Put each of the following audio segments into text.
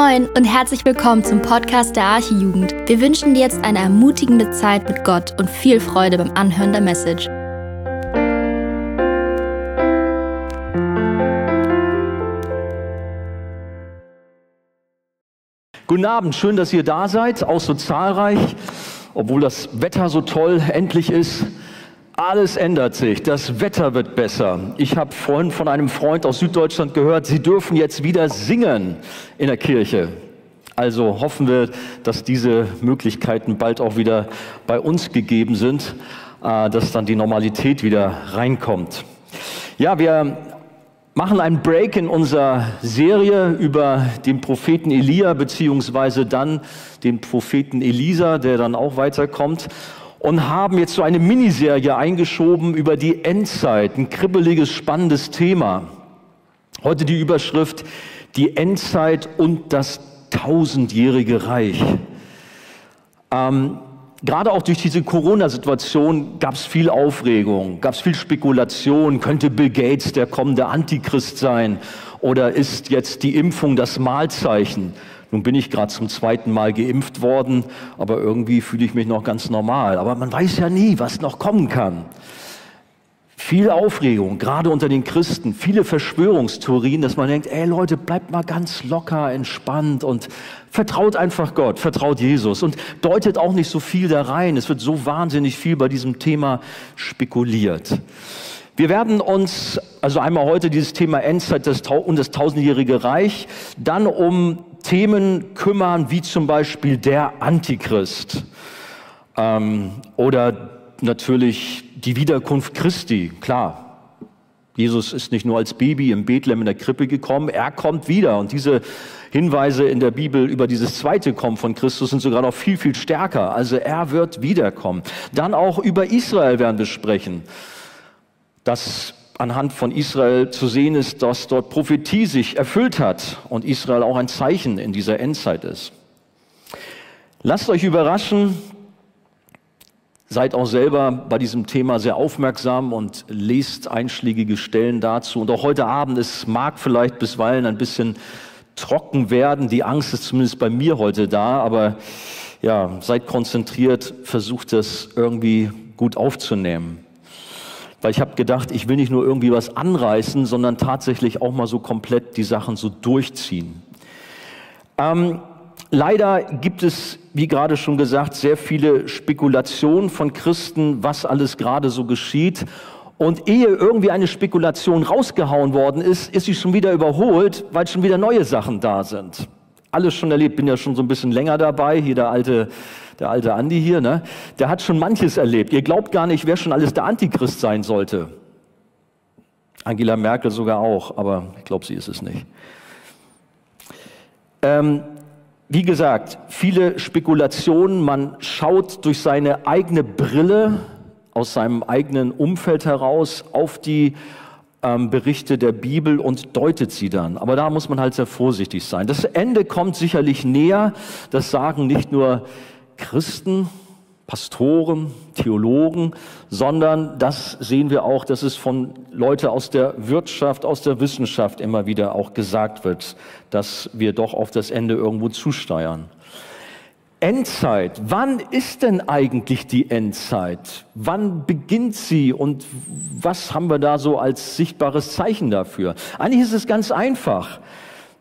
Moin und herzlich willkommen zum Podcast der Archijugend. Wir wünschen dir jetzt eine ermutigende Zeit mit Gott und viel Freude beim Anhören der Message. Guten Abend, schön, dass ihr da seid, auch so zahlreich, obwohl das Wetter so toll endlich ist. Alles ändert sich, das Wetter wird besser. Ich habe vorhin von einem Freund aus Süddeutschland gehört, sie dürfen jetzt wieder singen in der Kirche. Also hoffen wir, dass diese Möglichkeiten bald auch wieder bei uns gegeben sind, äh, dass dann die Normalität wieder reinkommt. Ja, wir machen einen Break in unserer Serie über den Propheten Elia beziehungsweise dann den Propheten Elisa, der dann auch weiterkommt und haben jetzt so eine Miniserie eingeschoben über die Endzeit, ein kribbeliges, spannendes Thema. Heute die Überschrift Die Endzeit und das tausendjährige Reich. Ähm, gerade auch durch diese Corona-Situation gab es viel Aufregung, gab es viel Spekulation. Könnte Bill Gates der kommende Antichrist sein? Oder ist jetzt die Impfung das Mahlzeichen? Nun bin ich gerade zum zweiten Mal geimpft worden, aber irgendwie fühle ich mich noch ganz normal. Aber man weiß ja nie, was noch kommen kann. Viel Aufregung, gerade unter den Christen, viele Verschwörungstheorien, dass man denkt, ey Leute, bleibt mal ganz locker, entspannt und vertraut einfach Gott, vertraut Jesus und deutet auch nicht so viel da rein. Es wird so wahnsinnig viel bei diesem Thema spekuliert. Wir werden uns also einmal heute dieses Thema Endzeit und das tausendjährige Reich, dann um Themen kümmern, wie zum Beispiel der Antichrist ähm, oder natürlich die Wiederkunft Christi. Klar, Jesus ist nicht nur als Baby im Bethlehem in der Krippe gekommen, er kommt wieder. Und diese Hinweise in der Bibel über dieses zweite Kommen von Christus sind sogar noch viel, viel stärker. Also er wird wiederkommen. Dann auch über Israel werden wir sprechen. Das anhand von Israel zu sehen ist, dass dort Prophetie sich erfüllt hat und Israel auch ein Zeichen in dieser Endzeit ist. Lasst euch überraschen, seid auch selber bei diesem Thema sehr aufmerksam und lest einschlägige Stellen dazu. Und auch heute Abend, es mag vielleicht bisweilen ein bisschen trocken werden, die Angst ist zumindest bei mir heute da, aber ja, seid konzentriert, versucht das irgendwie gut aufzunehmen. Weil ich habe gedacht, ich will nicht nur irgendwie was anreißen, sondern tatsächlich auch mal so komplett die Sachen so durchziehen. Ähm, leider gibt es, wie gerade schon gesagt, sehr viele Spekulationen von Christen, was alles gerade so geschieht. Und ehe irgendwie eine Spekulation rausgehauen worden ist, ist sie schon wieder überholt, weil schon wieder neue Sachen da sind. Alles schon erlebt, bin ja schon so ein bisschen länger dabei. Hier der alte der alte Andi hier, ne? der hat schon manches erlebt. Ihr glaubt gar nicht, wer schon alles der Antichrist sein sollte. Angela Merkel sogar auch, aber ich glaube, sie ist es nicht. Ähm, wie gesagt, viele Spekulationen, man schaut durch seine eigene Brille aus seinem eigenen Umfeld heraus auf die ähm, Berichte der Bibel und deutet sie dann. Aber da muss man halt sehr vorsichtig sein. Das Ende kommt sicherlich näher. Das sagen nicht nur Christen, Pastoren, Theologen, sondern das sehen wir auch, dass es von Leute aus der Wirtschaft, aus der Wissenschaft immer wieder auch gesagt wird, dass wir doch auf das Ende irgendwo zusteuern. Endzeit. Wann ist denn eigentlich die Endzeit? Wann beginnt sie und was haben wir da so als sichtbares Zeichen dafür? Eigentlich ist es ganz einfach.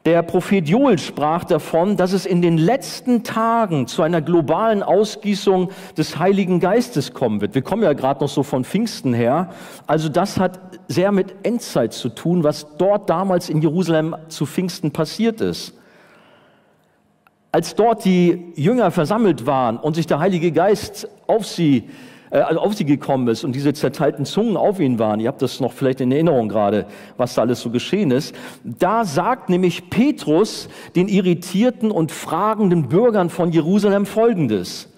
Der Prophet Joel sprach davon, dass es in den letzten Tagen zu einer globalen Ausgießung des Heiligen Geistes kommen wird. Wir kommen ja gerade noch so von Pfingsten her. Also das hat sehr mit Endzeit zu tun, was dort damals in Jerusalem zu Pfingsten passiert ist. Als dort die Jünger versammelt waren und sich der Heilige Geist auf sie also auf sie gekommen ist und diese zerteilten Zungen auf ihn waren, ihr habt das noch vielleicht in Erinnerung gerade, was da alles so geschehen ist, da sagt nämlich Petrus den irritierten und fragenden Bürgern von Jerusalem Folgendes.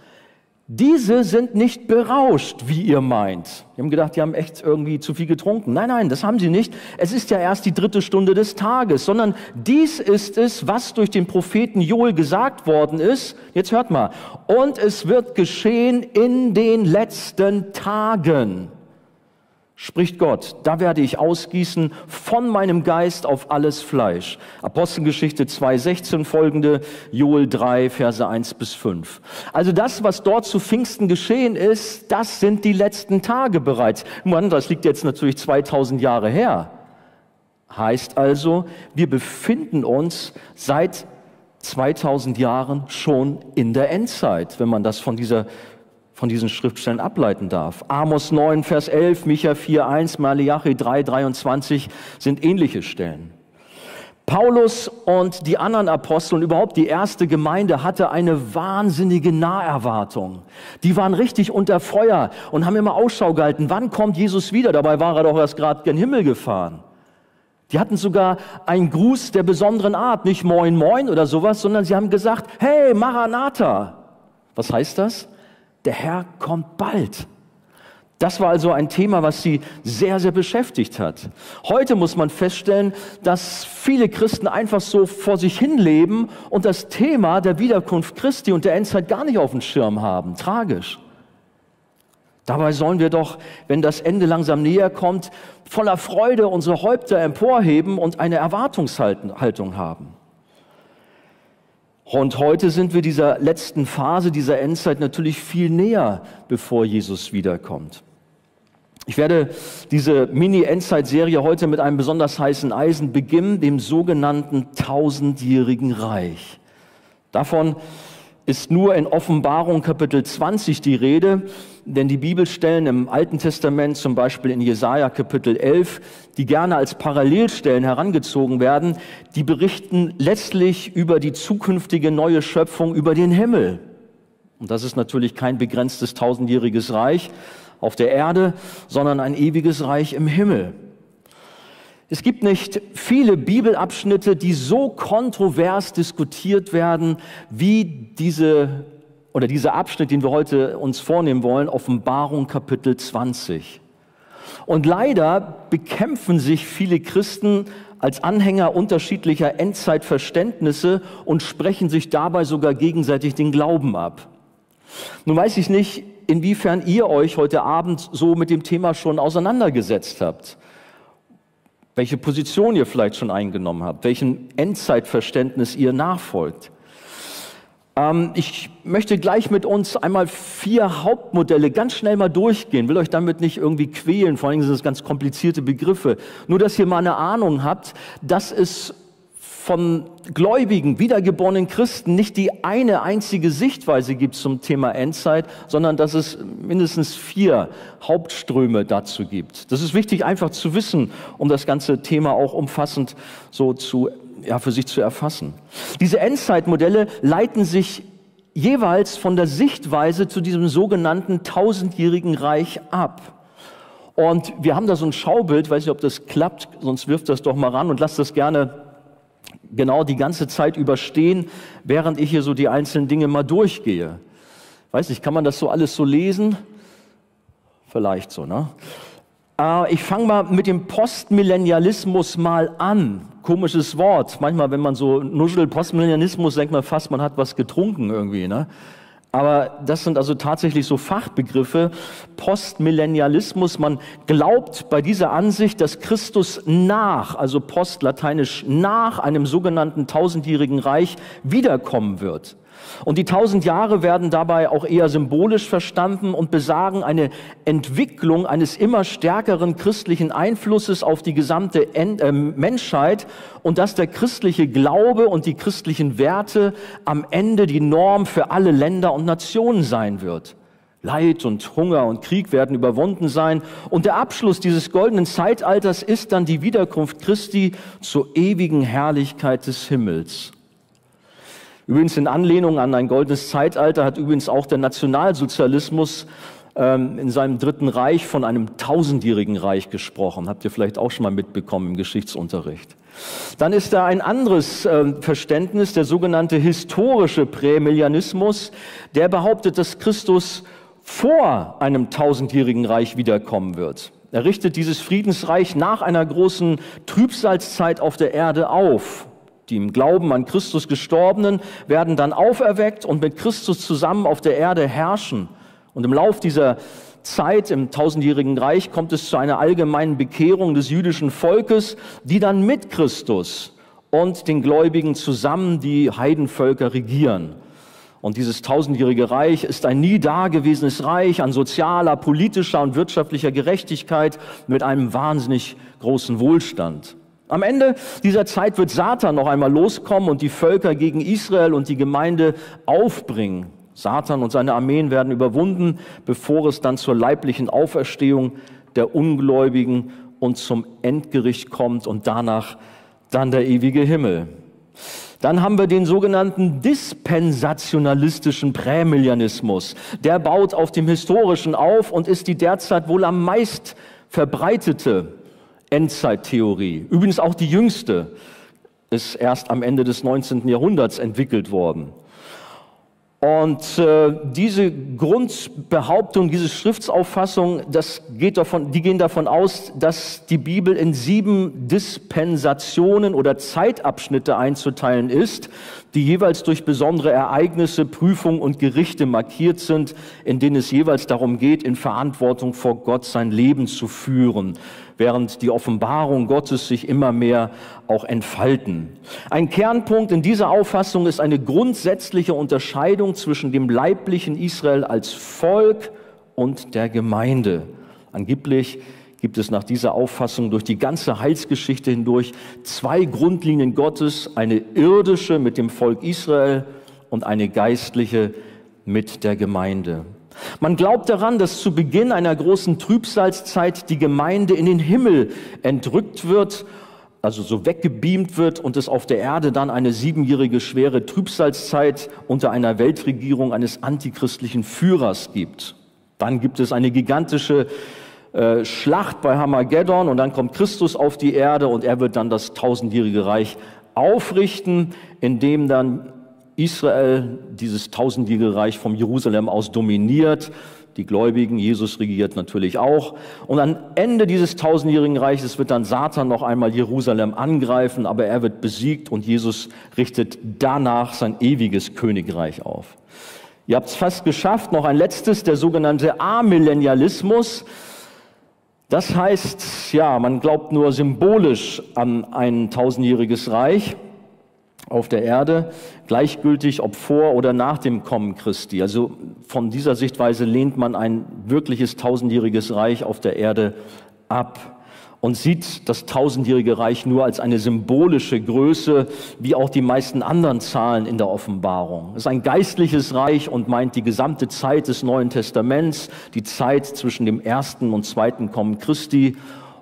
Diese sind nicht berauscht, wie ihr meint. Die haben gedacht, die haben echt irgendwie zu viel getrunken. Nein, nein, das haben sie nicht. Es ist ja erst die dritte Stunde des Tages, sondern dies ist es, was durch den Propheten Joel gesagt worden ist. Jetzt hört mal. Und es wird geschehen in den letzten Tagen. Spricht Gott, da werde ich ausgießen von meinem Geist auf alles Fleisch. Apostelgeschichte 2.16 folgende, Joel 3, Verse 1 bis 5. Also das, was dort zu Pfingsten geschehen ist, das sind die letzten Tage bereits. Mann, das liegt jetzt natürlich 2000 Jahre her. Heißt also, wir befinden uns seit 2000 Jahren schon in der Endzeit, wenn man das von dieser von diesen Schriftstellen ableiten darf. Amos 9, Vers 11, Micha 4, 1, Malachi 3, 23 sind ähnliche Stellen. Paulus und die anderen Apostel und überhaupt die erste Gemeinde hatte eine wahnsinnige Naherwartung. Die waren richtig unter Feuer und haben immer Ausschau gehalten, wann kommt Jesus wieder? Dabei war er doch erst gerade gen Himmel gefahren. Die hatten sogar einen Gruß der besonderen Art, nicht Moin Moin oder sowas, sondern sie haben gesagt, hey Maranatha. Was heißt das? Der Herr kommt bald. Das war also ein Thema, was sie sehr, sehr beschäftigt hat. Heute muss man feststellen, dass viele Christen einfach so vor sich hin leben und das Thema der Wiederkunft Christi und der Endzeit gar nicht auf dem Schirm haben. Tragisch. Dabei sollen wir doch, wenn das Ende langsam näher kommt, voller Freude unsere Häupter emporheben und eine Erwartungshaltung haben. Und heute sind wir dieser letzten Phase dieser Endzeit natürlich viel näher, bevor Jesus wiederkommt. Ich werde diese Mini-Endzeit-Serie heute mit einem besonders heißen Eisen beginnen, dem sogenannten tausendjährigen Reich. Davon ist nur in Offenbarung Kapitel 20 die Rede, denn die Bibelstellen im Alten Testament, zum Beispiel in Jesaja Kapitel 11, die gerne als Parallelstellen herangezogen werden, die berichten letztlich über die zukünftige neue Schöpfung, über den Himmel. Und das ist natürlich kein begrenztes tausendjähriges Reich auf der Erde, sondern ein ewiges Reich im Himmel. Es gibt nicht viele Bibelabschnitte, die so kontrovers diskutiert werden wie diese oder dieser Abschnitt, den wir heute uns vornehmen wollen, Offenbarung Kapitel 20. Und leider bekämpfen sich viele Christen als Anhänger unterschiedlicher Endzeitverständnisse und sprechen sich dabei sogar gegenseitig den Glauben ab. Nun weiß ich nicht, inwiefern ihr euch heute Abend so mit dem Thema schon auseinandergesetzt habt welche Position ihr vielleicht schon eingenommen habt, welchem Endzeitverständnis ihr nachfolgt. Ähm, ich möchte gleich mit uns einmal vier Hauptmodelle ganz schnell mal durchgehen, will euch damit nicht irgendwie quälen, vor allem sind es ganz komplizierte Begriffe, nur dass ihr mal eine Ahnung habt, dass es von gläubigen, wiedergeborenen Christen nicht die eine einzige Sichtweise gibt zum Thema Endzeit, sondern dass es mindestens vier Hauptströme dazu gibt. Das ist wichtig einfach zu wissen, um das ganze Thema auch umfassend so zu, ja, für sich zu erfassen. Diese Endzeitmodelle leiten sich jeweils von der Sichtweise zu diesem sogenannten tausendjährigen Reich ab. Und wir haben da so ein Schaubild, weiß nicht, ob das klappt, sonst wirft das doch mal ran und lasst das gerne genau die ganze Zeit überstehen, während ich hier so die einzelnen Dinge mal durchgehe. Weiß nicht, kann man das so alles so lesen? Vielleicht so, ne? Äh, ich fange mal mit dem Postmillennialismus mal an. Komisches Wort. Manchmal, wenn man so nuschelt, Postmillennialismus, denkt man fast, man hat was getrunken irgendwie, ne? Aber das sind also tatsächlich so Fachbegriffe. Postmillennialismus. Man glaubt bei dieser Ansicht, dass Christus nach, also postlateinisch nach einem sogenannten tausendjährigen Reich wiederkommen wird. Und die tausend Jahre werden dabei auch eher symbolisch verstanden und besagen eine Entwicklung eines immer stärkeren christlichen Einflusses auf die gesamte äh, Menschheit und dass der christliche Glaube und die christlichen Werte am Ende die Norm für alle Länder und Nationen sein wird. Leid und Hunger und Krieg werden überwunden sein. Und der Abschluss dieses goldenen Zeitalters ist dann die Wiederkunft Christi zur ewigen Herrlichkeit des Himmels. Übrigens in Anlehnung an ein goldenes Zeitalter hat übrigens auch der Nationalsozialismus ähm, in seinem dritten Reich von einem tausendjährigen Reich gesprochen. Habt ihr vielleicht auch schon mal mitbekommen im Geschichtsunterricht. Dann ist da ein anderes äh, Verständnis, der sogenannte historische Prämillianismus, der behauptet, dass Christus vor einem tausendjährigen Reich wiederkommen wird. Er richtet dieses Friedensreich nach einer großen Trübsalzeit auf der Erde auf. Die im Glauben an Christus gestorbenen werden dann auferweckt und mit Christus zusammen auf der Erde herrschen. Und im Lauf dieser Zeit im tausendjährigen Reich kommt es zu einer allgemeinen Bekehrung des jüdischen Volkes, die dann mit Christus und den Gläubigen zusammen die Heidenvölker regieren. Und dieses tausendjährige Reich ist ein nie dagewesenes Reich an sozialer, politischer und wirtschaftlicher Gerechtigkeit mit einem wahnsinnig großen Wohlstand. Am Ende dieser Zeit wird Satan noch einmal loskommen und die Völker gegen Israel und die Gemeinde aufbringen. Satan und seine Armeen werden überwunden, bevor es dann zur leiblichen Auferstehung der Ungläubigen und zum Endgericht kommt und danach dann der ewige Himmel. Dann haben wir den sogenannten dispensationalistischen Prämillianismus. Der baut auf dem Historischen auf und ist die derzeit wohl am meist verbreitete Endzeittheorie. Übrigens auch die jüngste ist erst am Ende des 19. Jahrhunderts entwickelt worden. Und äh, diese Grundbehauptung, diese Schriftsauffassung, das geht davon, die gehen davon aus, dass die Bibel in sieben Dispensationen oder Zeitabschnitte einzuteilen ist, die jeweils durch besondere Ereignisse, Prüfungen und Gerichte markiert sind, in denen es jeweils darum geht, in Verantwortung vor Gott sein Leben zu führen während die Offenbarung Gottes sich immer mehr auch entfalten. Ein Kernpunkt in dieser Auffassung ist eine grundsätzliche Unterscheidung zwischen dem leiblichen Israel als Volk und der Gemeinde. Angeblich gibt es nach dieser Auffassung durch die ganze Heilsgeschichte hindurch zwei Grundlinien Gottes, eine irdische mit dem Volk Israel und eine geistliche mit der Gemeinde. Man glaubt daran, dass zu Beginn einer großen Trübsalzeit die Gemeinde in den Himmel entrückt wird, also so weggebeamt wird und es auf der Erde dann eine siebenjährige schwere Trübsalzeit unter einer Weltregierung eines antichristlichen Führers gibt. Dann gibt es eine gigantische äh, Schlacht bei Hamageddon und dann kommt Christus auf die Erde und er wird dann das tausendjährige Reich aufrichten, in dem dann Israel dieses tausendjährige Reich vom Jerusalem aus dominiert. Die Gläubigen, Jesus regiert natürlich auch. Und am Ende dieses tausendjährigen Reiches wird dann Satan noch einmal Jerusalem angreifen, aber er wird besiegt und Jesus richtet danach sein ewiges Königreich auf. Ihr habt es fast geschafft. Noch ein letztes, der sogenannte Amillennialismus. Das heißt, ja, man glaubt nur symbolisch an ein tausendjähriges Reich auf der Erde, gleichgültig ob vor oder nach dem Kommen Christi. Also von dieser Sichtweise lehnt man ein wirkliches tausendjähriges Reich auf der Erde ab und sieht das tausendjährige Reich nur als eine symbolische Größe, wie auch die meisten anderen Zahlen in der Offenbarung. Es ist ein geistliches Reich und meint die gesamte Zeit des Neuen Testaments, die Zeit zwischen dem ersten und zweiten Kommen Christi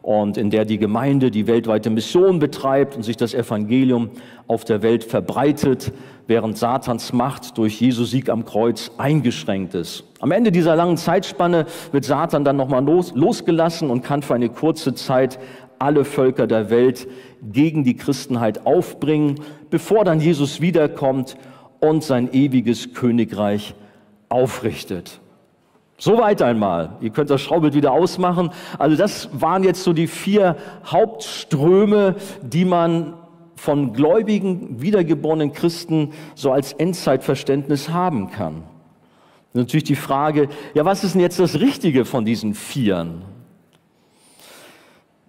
und in der die Gemeinde die weltweite Mission betreibt und sich das Evangelium auf der Welt verbreitet, während Satans Macht durch Jesu Sieg am Kreuz eingeschränkt ist. Am Ende dieser langen Zeitspanne wird Satan dann nochmal los, losgelassen und kann für eine kurze Zeit alle Völker der Welt gegen die Christenheit aufbringen, bevor dann Jesus wiederkommt und sein ewiges Königreich aufrichtet. Soweit einmal. Ihr könnt das Schaubild wieder ausmachen. Also das waren jetzt so die vier Hauptströme, die man von gläubigen, wiedergeborenen Christen so als Endzeitverständnis haben kann. Natürlich die Frage, ja, was ist denn jetzt das Richtige von diesen Vieren?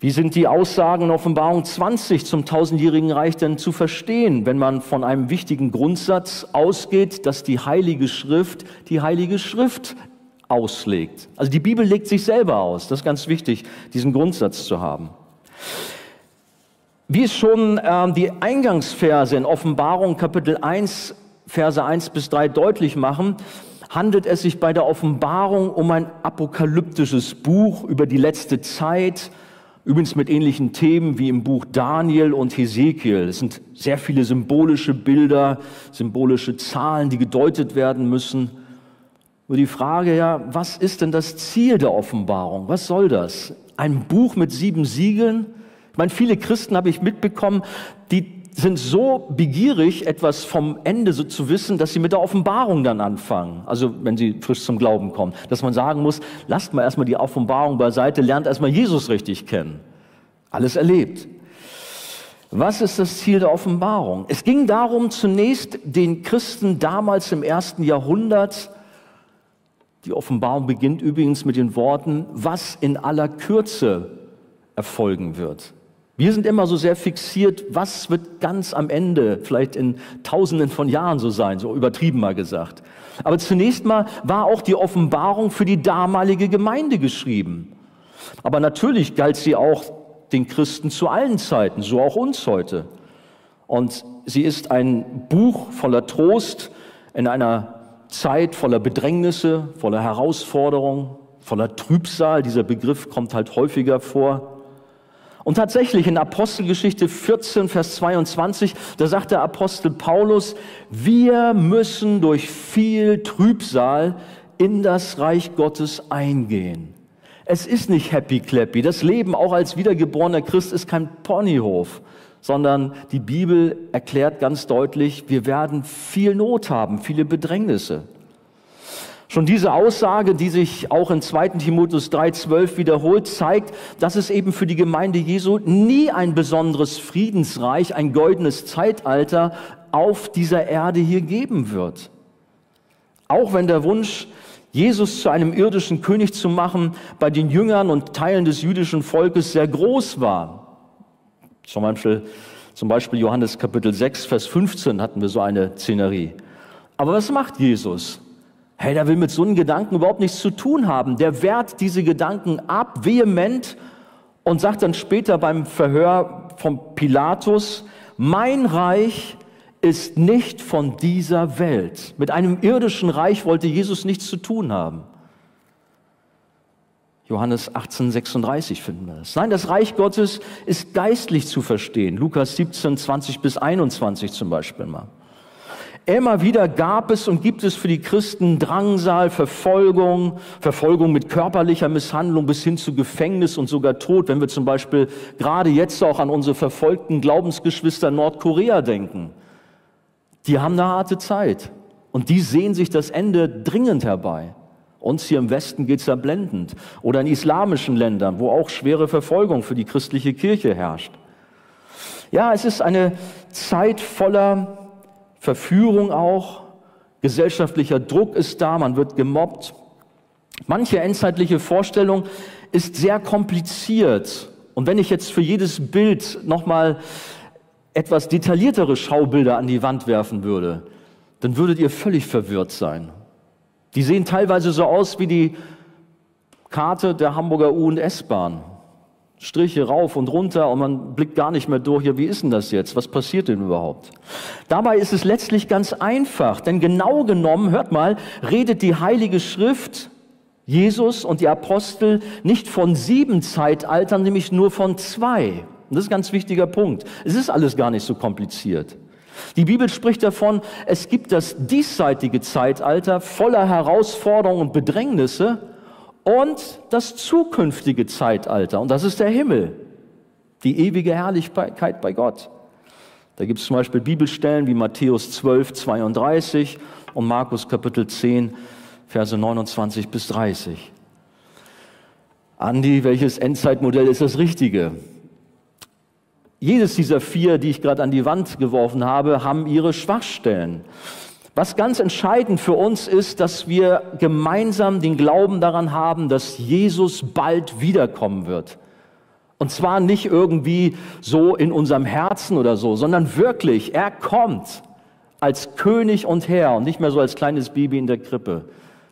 Wie sind die Aussagen in Offenbarung 20 zum tausendjährigen Reich denn zu verstehen, wenn man von einem wichtigen Grundsatz ausgeht, dass die Heilige Schrift die Heilige Schrift auslegt. Also die Bibel legt sich selber aus. Das ist ganz wichtig, diesen Grundsatz zu haben. Wie es schon äh, die Eingangsverse in Offenbarung Kapitel 1, Verse 1 bis 3 deutlich machen, handelt es sich bei der Offenbarung um ein apokalyptisches Buch über die letzte Zeit, übrigens mit ähnlichen Themen wie im Buch Daniel und Hesekiel. Es sind sehr viele symbolische Bilder, symbolische Zahlen, die gedeutet werden müssen. Nur die Frage ja, was ist denn das Ziel der Offenbarung? Was soll das? Ein Buch mit sieben Siegeln? Ich meine, viele Christen habe ich mitbekommen, die sind so begierig, etwas vom Ende so zu wissen, dass sie mit der Offenbarung dann anfangen. Also wenn sie frisch zum Glauben kommen. Dass man sagen muss, lasst mal erstmal die Offenbarung beiseite, lernt erstmal Jesus richtig kennen. Alles erlebt. Was ist das Ziel der Offenbarung? Es ging darum, zunächst den Christen damals im ersten Jahrhundert Die Offenbarung beginnt übrigens mit den Worten, was in aller Kürze erfolgen wird. Wir sind immer so sehr fixiert, was wird ganz am Ende, vielleicht in Tausenden von Jahren so sein, so übertrieben mal gesagt. Aber zunächst mal war auch die Offenbarung für die damalige Gemeinde geschrieben. Aber natürlich galt sie auch den Christen zu allen Zeiten, so auch uns heute. Und sie ist ein Buch voller Trost in einer Zeit voller Bedrängnisse, voller Herausforderungen, voller Trübsal. Dieser Begriff kommt halt häufiger vor. Und tatsächlich in Apostelgeschichte 14, Vers 22, da sagt der Apostel Paulus, wir müssen durch viel Trübsal in das Reich Gottes eingehen. Es ist nicht happy clappy. Das Leben auch als wiedergeborener Christ ist kein Ponyhof, sondern die Bibel erklärt ganz deutlich, wir werden viel Not haben, viele Bedrängnisse. Schon diese Aussage, die sich auch in 2. Timotheus 3.12 wiederholt, zeigt, dass es eben für die Gemeinde Jesu nie ein besonderes Friedensreich, ein goldenes Zeitalter auf dieser Erde hier geben wird. Auch wenn der Wunsch Jesus zu einem irdischen König zu machen, bei den Jüngern und Teilen des jüdischen Volkes sehr groß war. Zum Beispiel, zum Beispiel Johannes Kapitel 6, Vers 15 hatten wir so eine Szenerie. Aber was macht Jesus? Hey, der will mit so einem Gedanken überhaupt nichts zu tun haben. Der wehrt diese Gedanken ab, vehement, und sagt dann später beim Verhör von Pilatus, mein Reich ist nicht von dieser Welt. Mit einem irdischen Reich wollte Jesus nichts zu tun haben. Johannes 18, 36 finden wir das. Nein, das Reich Gottes ist geistlich zu verstehen. Lukas 17, 20 bis 21 zum Beispiel mal. Immer wieder gab es und gibt es für die Christen Drangsal, Verfolgung, Verfolgung mit körperlicher Misshandlung bis hin zu Gefängnis und sogar Tod, wenn wir zum Beispiel gerade jetzt auch an unsere verfolgten Glaubensgeschwister Nordkorea denken die haben eine harte Zeit. Und die sehen sich das Ende dringend herbei. Uns hier im Westen geht's ja blendend. Oder in islamischen Ländern, wo auch schwere Verfolgung für die christliche Kirche herrscht. Ja, es ist eine Zeit voller Verführung auch. Gesellschaftlicher Druck ist da, man wird gemobbt. Manche endzeitliche Vorstellung ist sehr kompliziert. Und wenn ich jetzt für jedes Bild nochmal etwas detailliertere Schaubilder an die Wand werfen würde, dann würdet ihr völlig verwirrt sein. Die sehen teilweise so aus wie die Karte der Hamburger U- und S-Bahn. Striche rauf und runter und man blickt gar nicht mehr durch, ja, wie ist denn das jetzt? Was passiert denn überhaupt? Dabei ist es letztlich ganz einfach, denn genau genommen, hört mal, redet die Heilige Schrift, Jesus und die Apostel nicht von sieben Zeitaltern, nämlich nur von zwei. Und das ist ein ganz wichtiger Punkt. Es ist alles gar nicht so kompliziert. Die Bibel spricht davon, es gibt das diesseitige Zeitalter voller Herausforderungen und Bedrängnisse und das zukünftige Zeitalter. Und das ist der Himmel, die ewige Herrlichkeit bei Gott. Da gibt es zum Beispiel Bibelstellen wie Matthäus 12, 32 und Markus Kapitel 10, Verse 29 bis 30. Andi, welches Endzeitmodell ist das Richtige? Jedes dieser vier, die ich gerade an die Wand geworfen habe, haben ihre Schwachstellen. Was ganz entscheidend für uns ist, dass wir gemeinsam den Glauben daran haben, dass Jesus bald wiederkommen wird. Und zwar nicht irgendwie so in unserem Herzen oder so, sondern wirklich, er kommt als König und Herr und nicht mehr so als kleines Baby in der Krippe.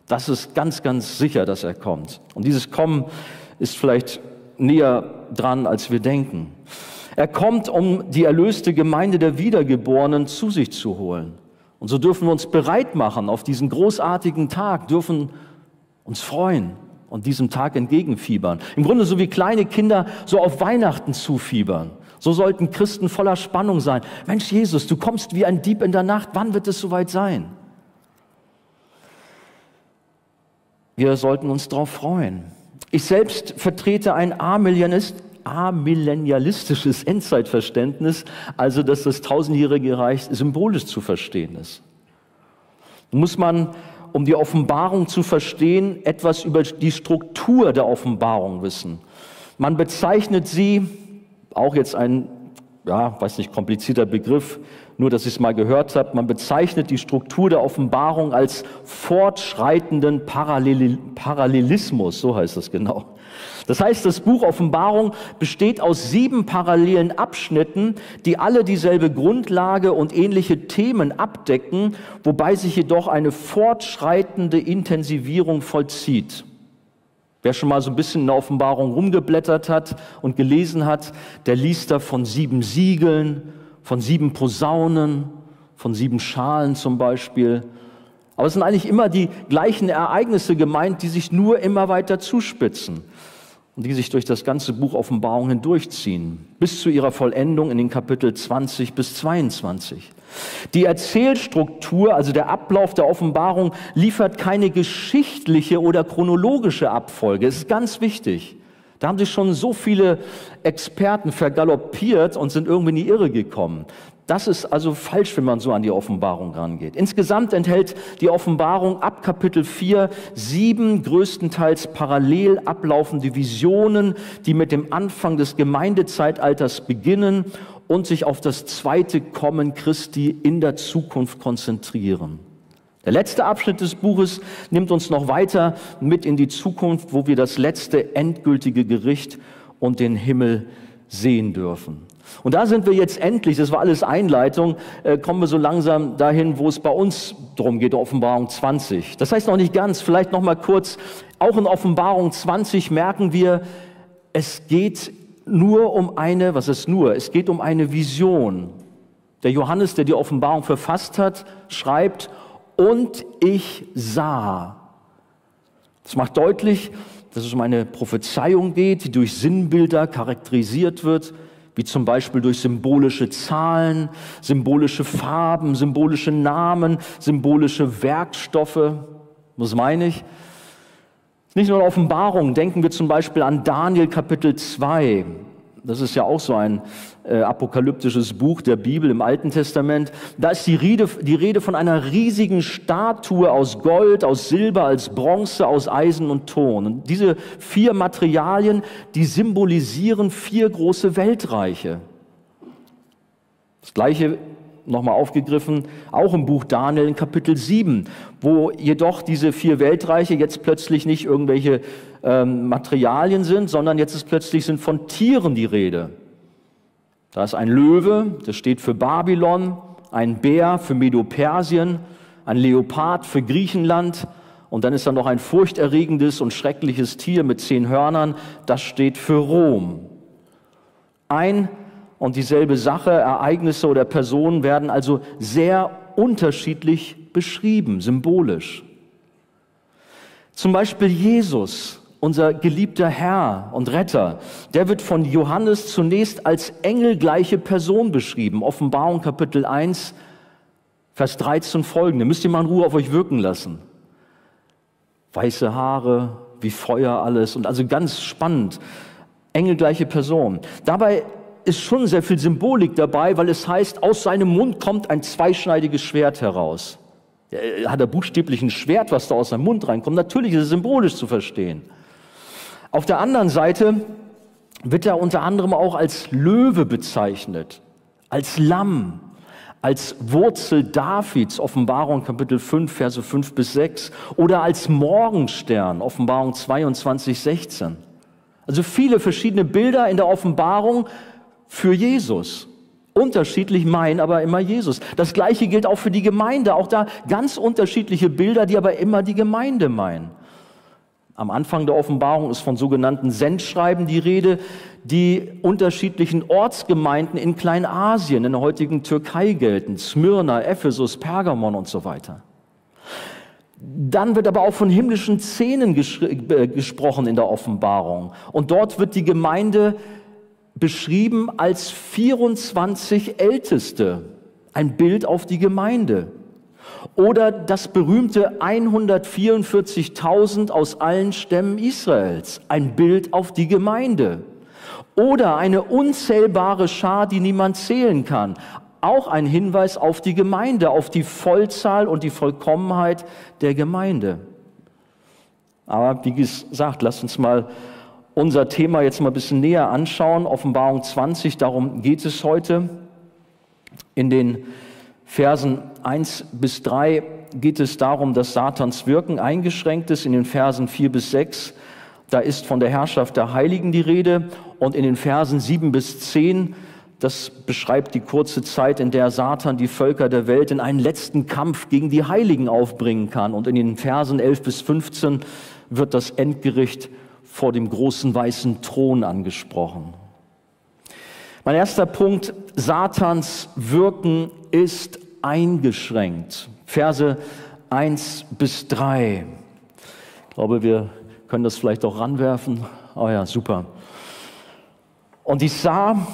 Das ist ganz, ganz sicher, dass er kommt. Und dieses Kommen ist vielleicht näher dran, als wir denken. Er kommt, um die erlöste Gemeinde der Wiedergeborenen zu sich zu holen. Und so dürfen wir uns bereit machen auf diesen großartigen Tag, dürfen uns freuen und diesem Tag entgegenfiebern. Im Grunde so wie kleine Kinder so auf Weihnachten zufiebern. So sollten Christen voller Spannung sein. Mensch, Jesus, du kommst wie ein Dieb in der Nacht. Wann wird es soweit sein? Wir sollten uns darauf freuen. Ich selbst vertrete ein Amillenist, amillennialistisches Endzeitverständnis, also dass das tausendjährige Reich symbolisch zu verstehen ist. Muss man, um die Offenbarung zu verstehen, etwas über die Struktur der Offenbarung wissen. Man bezeichnet sie, auch jetzt ein ja, weiß nicht, komplizierter Begriff, nur dass ich es mal gehört habe. Man bezeichnet die Struktur der Offenbarung als fortschreitenden Parallel Parallelismus, so heißt das genau. Das heißt, das Buch Offenbarung besteht aus sieben parallelen Abschnitten, die alle dieselbe Grundlage und ähnliche Themen abdecken, wobei sich jedoch eine fortschreitende Intensivierung vollzieht. Wer schon mal so ein bisschen in der Offenbarung rumgeblättert hat und gelesen hat, der liest da von sieben Siegeln, von sieben Posaunen, von sieben Schalen zum Beispiel. Aber es sind eigentlich immer die gleichen Ereignisse gemeint, die sich nur immer weiter zuspitzen und die sich durch das ganze Buch Offenbarung hindurchziehen, bis zu ihrer Vollendung in den Kapitel 20 bis 22. Die Erzählstruktur, also der Ablauf der Offenbarung, liefert keine geschichtliche oder chronologische Abfolge. Es ist ganz wichtig. Da haben sich schon so viele Experten vergaloppiert und sind irgendwie in die Irre gekommen. Das ist also falsch, wenn man so an die Offenbarung rangeht. Insgesamt enthält die Offenbarung ab Kapitel 4 sieben größtenteils parallel ablaufende Visionen, die mit dem Anfang des Gemeindezeitalters beginnen und sich auf das zweite Kommen Christi in der Zukunft konzentrieren. Der letzte Abschnitt des Buches nimmt uns noch weiter mit in die Zukunft, wo wir das letzte endgültige Gericht und den Himmel sehen dürfen. Und da sind wir jetzt endlich, das war alles Einleitung, äh, kommen wir so langsam dahin, wo es bei uns drum geht, Offenbarung 20. Das heißt noch nicht ganz, vielleicht noch mal kurz, auch in Offenbarung 20 merken wir, es geht nur um eine, was ist nur? Es geht um eine Vision. Der Johannes, der die Offenbarung verfasst hat, schreibt, und ich sah. Das macht deutlich, dass es um eine Prophezeiung geht, die durch Sinnbilder charakterisiert wird, wie zum Beispiel durch symbolische Zahlen, symbolische Farben, symbolische Namen, symbolische Werkstoffe. Was meine ich? Nicht nur in Offenbarung, denken wir zum Beispiel an Daniel Kapitel 2. Das ist ja auch so ein äh, apokalyptisches Buch der Bibel im Alten Testament. Da ist die Rede, die Rede von einer riesigen Statue aus Gold, aus Silber, als Bronze, aus Eisen und Ton. Und diese vier Materialien, die symbolisieren vier große Weltreiche. Das gleiche nochmal aufgegriffen, auch im Buch Daniel in Kapitel 7, wo jedoch diese vier Weltreiche jetzt plötzlich nicht irgendwelche ähm, Materialien sind, sondern jetzt ist plötzlich sind von Tieren die Rede. Da ist ein Löwe, das steht für Babylon, ein Bär für Medo-Persien, ein Leopard für Griechenland und dann ist da noch ein furchterregendes und schreckliches Tier mit zehn Hörnern, das steht für Rom. Ein und dieselbe Sache, Ereignisse oder Personen werden also sehr unterschiedlich beschrieben, symbolisch. Zum Beispiel Jesus, unser geliebter Herr und Retter, der wird von Johannes zunächst als engelgleiche Person beschrieben. Offenbarung Kapitel 1, Vers 13 folgende. Müsst ihr mal in Ruhe auf euch wirken lassen. Weiße Haare, wie Feuer alles und also ganz spannend. Engelgleiche Person. Dabei ist schon sehr viel Symbolik dabei, weil es heißt, aus seinem Mund kommt ein zweischneidiges Schwert heraus. Er hat er buchstäblich ein Schwert, was da aus seinem Mund reinkommt. Natürlich ist es symbolisch zu verstehen. Auf der anderen Seite wird er unter anderem auch als Löwe bezeichnet, als Lamm, als Wurzel Davids, Offenbarung Kapitel 5, Verse 5 bis 6, oder als Morgenstern, Offenbarung 22, 16. Also viele verschiedene Bilder in der Offenbarung für Jesus. Unterschiedlich meinen, aber immer Jesus. Das gleiche gilt auch für die Gemeinde. Auch da ganz unterschiedliche Bilder, die aber immer die Gemeinde meinen. Am Anfang der Offenbarung ist von sogenannten Sendschreiben die Rede, die unterschiedlichen Ortsgemeinden in Kleinasien, in der heutigen Türkei gelten. Smyrna, Ephesus, Pergamon und so weiter. Dann wird aber auch von himmlischen Szenen äh, gesprochen in der Offenbarung. Und dort wird die Gemeinde beschrieben als 24 Älteste, ein Bild auf die Gemeinde. Oder das berühmte 144.000 aus allen Stämmen Israels, ein Bild auf die Gemeinde. Oder eine unzählbare Schar, die niemand zählen kann, auch ein Hinweis auf die Gemeinde, auf die Vollzahl und die Vollkommenheit der Gemeinde. Aber wie gesagt, lasst uns mal unser Thema jetzt mal ein bisschen näher anschauen. Offenbarung 20, darum geht es heute. In den Versen 1 bis 3 geht es darum, dass Satans Wirken eingeschränkt ist. In den Versen 4 bis 6, da ist von der Herrschaft der Heiligen die Rede. Und in den Versen 7 bis 10, das beschreibt die kurze Zeit, in der Satan die Völker der Welt in einen letzten Kampf gegen die Heiligen aufbringen kann. Und in den Versen 11 bis 15 wird das Endgericht vor dem großen weißen Thron angesprochen. Mein erster Punkt, Satans Wirken ist eingeschränkt. Verse 1 bis 3. Ich glaube, wir können das vielleicht auch ranwerfen. Oh ja, super. Und ich sah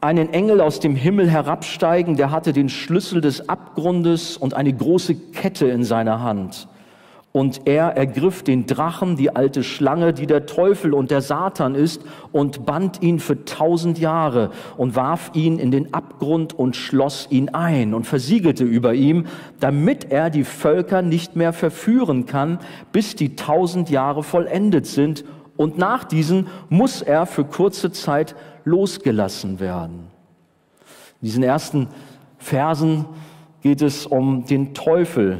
einen Engel aus dem Himmel herabsteigen, der hatte den Schlüssel des Abgrundes und eine große Kette in seiner Hand. Und er ergriff den Drachen, die alte Schlange, die der Teufel und der Satan ist, und band ihn für tausend Jahre und warf ihn in den Abgrund und schloss ihn ein und versiegelte über ihm, damit er die Völker nicht mehr verführen kann, bis die tausend Jahre vollendet sind. Und nach diesen muss er für kurze Zeit losgelassen werden. In diesen ersten Versen geht es um den Teufel,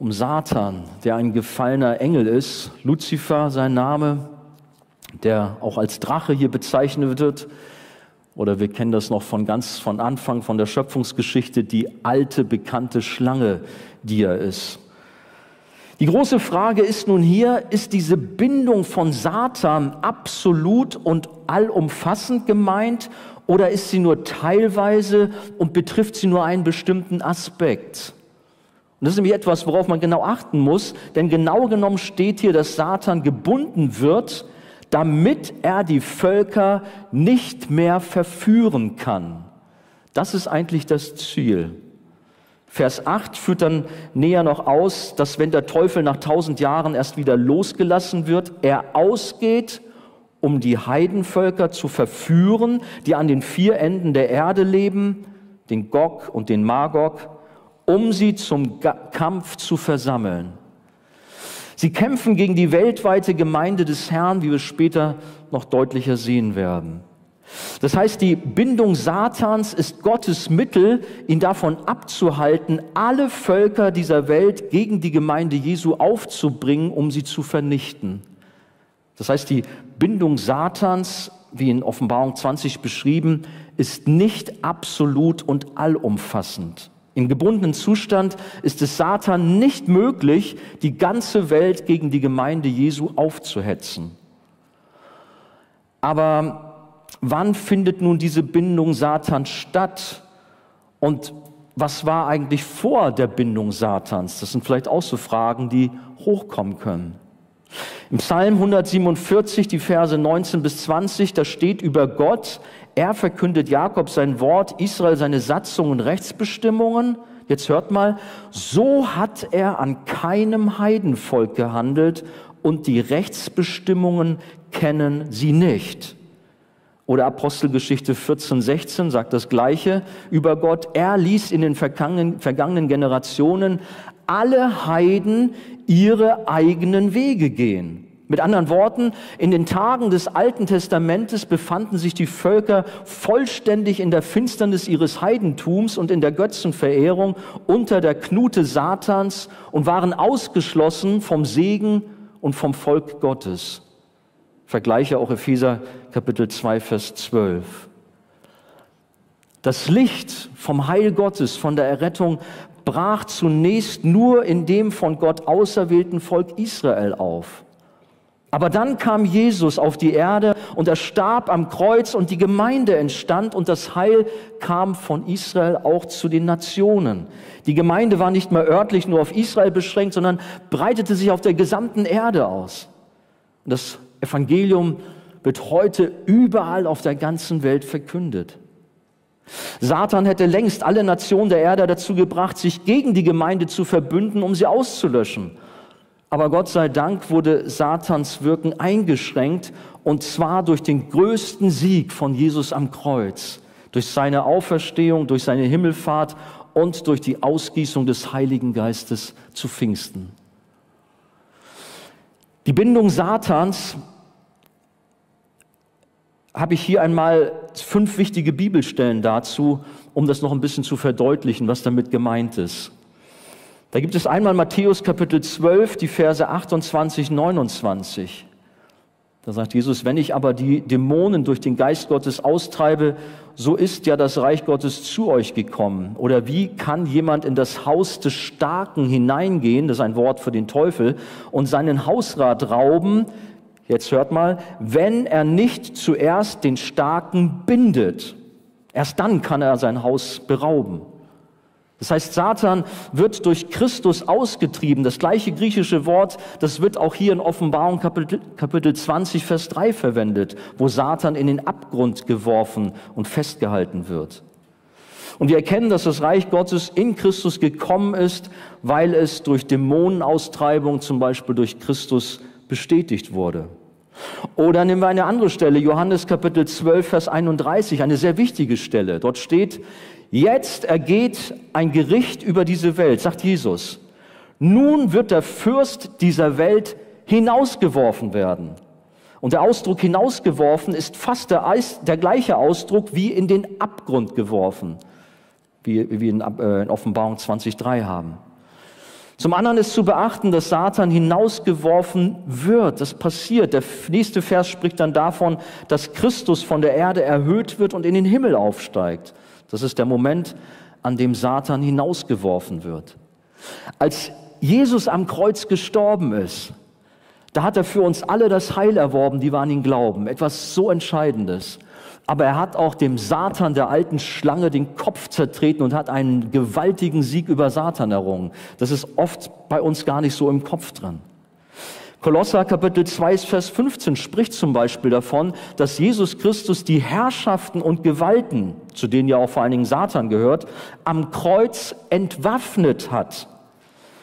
um Satan, der ein gefallener Engel ist, Luzifer sein Name, der auch als Drache hier bezeichnet wird. Oder wir kennen das noch von ganz von Anfang von der Schöpfungsgeschichte, die alte bekannte Schlange, die er ist. Die große Frage ist nun hier, ist diese Bindung von Satan absolut und allumfassend gemeint oder ist sie nur teilweise und betrifft sie nur einen bestimmten Aspekt? Und das ist nämlich etwas, worauf man genau achten muss, denn genau genommen steht hier, dass Satan gebunden wird, damit er die Völker nicht mehr verführen kann. Das ist eigentlich das Ziel. Vers 8 führt dann näher noch aus, dass wenn der Teufel nach tausend Jahren erst wieder losgelassen wird, er ausgeht, um die Heidenvölker zu verführen, die an den vier Enden der Erde leben, den Gog und den Magog, um sie zum Kampf zu versammeln. Sie kämpfen gegen die weltweite Gemeinde des Herrn, wie wir später noch deutlicher sehen werden. Das heißt, die Bindung Satans ist Gottes Mittel, ihn davon abzuhalten, alle Völker dieser Welt gegen die Gemeinde Jesu aufzubringen, um sie zu vernichten. Das heißt, die Bindung Satans, wie in Offenbarung 20 beschrieben, ist nicht absolut und allumfassend. Im gebundenen Zustand ist es Satan nicht möglich, die ganze Welt gegen die Gemeinde Jesu aufzuhetzen. Aber wann findet nun diese Bindung Satans statt? Und was war eigentlich vor der Bindung Satans? Das sind vielleicht auch so Fragen, die hochkommen können. Im Psalm 147, die Verse 19 bis 20, da steht über Gott, er verkündet Jakob sein Wort, Israel seine Satzungen und Rechtsbestimmungen. Jetzt hört mal, so hat er an keinem Heidenvolk gehandelt und die Rechtsbestimmungen kennen sie nicht. Oder Apostelgeschichte 14, 16 sagt das Gleiche über Gott. Er ließ in den vergangenen, vergangenen Generationen alle Heiden ihre eigenen Wege gehen. Mit anderen Worten, in den Tagen des Alten Testamentes befanden sich die Völker vollständig in der Finsternis ihres Heidentums und in der Götzenverehrung unter der Knute Satans und waren ausgeschlossen vom Segen und vom Volk Gottes. Vergleiche auch Epheser Kapitel 2, Vers 12. Das Licht vom Heil Gottes, von der Errettung, brach zunächst nur in dem von Gott auserwählten Volk Israel auf. Aber dann kam Jesus auf die Erde und er starb am Kreuz und die Gemeinde entstand und das Heil kam von Israel auch zu den Nationen. Die Gemeinde war nicht mehr örtlich nur auf Israel beschränkt, sondern breitete sich auf der gesamten Erde aus. Und das Evangelium wird heute überall auf der ganzen Welt verkündet. Satan hätte längst alle Nationen der Erde dazu gebracht, sich gegen die Gemeinde zu verbünden, um sie auszulöschen. Aber Gott sei Dank wurde Satans Wirken eingeschränkt und zwar durch den größten Sieg von Jesus am Kreuz, durch seine Auferstehung, durch seine Himmelfahrt und durch die Ausgießung des Heiligen Geistes zu Pfingsten. Die Bindung Satans habe ich hier einmal fünf wichtige Bibelstellen dazu, um das noch ein bisschen zu verdeutlichen, was damit gemeint ist. Da gibt es einmal Matthäus Kapitel 12, die Verse 28, 29. Da sagt Jesus, wenn ich aber die Dämonen durch den Geist Gottes austreibe, so ist ja das Reich Gottes zu euch gekommen. Oder wie kann jemand in das Haus des Starken hineingehen, das ist ein Wort für den Teufel, und seinen Hausrat rauben, jetzt hört mal, wenn er nicht zuerst den Starken bindet. Erst dann kann er sein Haus berauben. Das heißt, Satan wird durch Christus ausgetrieben. Das gleiche griechische Wort, das wird auch hier in Offenbarung Kapitel, Kapitel 20, Vers 3 verwendet, wo Satan in den Abgrund geworfen und festgehalten wird. Und wir erkennen, dass das Reich Gottes in Christus gekommen ist, weil es durch Dämonenaustreibung, zum Beispiel durch Christus, bestätigt wurde. Oder nehmen wir eine andere Stelle, Johannes Kapitel 12, Vers 31, eine sehr wichtige Stelle. Dort steht, Jetzt ergeht ein Gericht über diese Welt, sagt Jesus. Nun wird der Fürst dieser Welt hinausgeworfen werden. Und der Ausdruck hinausgeworfen ist fast der, der gleiche Ausdruck wie in den Abgrund geworfen, wie, wie in, äh, in Offenbarung 20.3 haben. Zum anderen ist zu beachten, dass Satan hinausgeworfen wird. Das passiert. Der nächste Vers spricht dann davon, dass Christus von der Erde erhöht wird und in den Himmel aufsteigt. Das ist der Moment, an dem Satan hinausgeworfen wird. Als Jesus am Kreuz gestorben ist, da hat er für uns alle das Heil erworben, die wir an ihn glauben. Etwas so Entscheidendes. Aber er hat auch dem Satan, der alten Schlange, den Kopf zertreten und hat einen gewaltigen Sieg über Satan errungen. Das ist oft bei uns gar nicht so im Kopf dran. Kolosser Kapitel 2, Vers 15 spricht zum Beispiel davon, dass Jesus Christus die Herrschaften und Gewalten, zu denen ja auch vor allen Dingen Satan gehört, am Kreuz entwaffnet hat.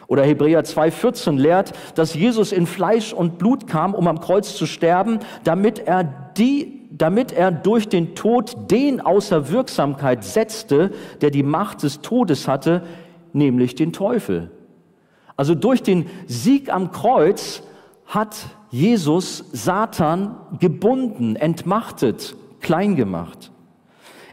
Oder Hebräer 2,14 lehrt, dass Jesus in Fleisch und Blut kam, um am Kreuz zu sterben, damit er die, damit er durch den Tod den außer Wirksamkeit setzte, der die Macht des Todes hatte, nämlich den Teufel. Also durch den Sieg am Kreuz hat Jesus Satan gebunden, entmachtet, klein gemacht.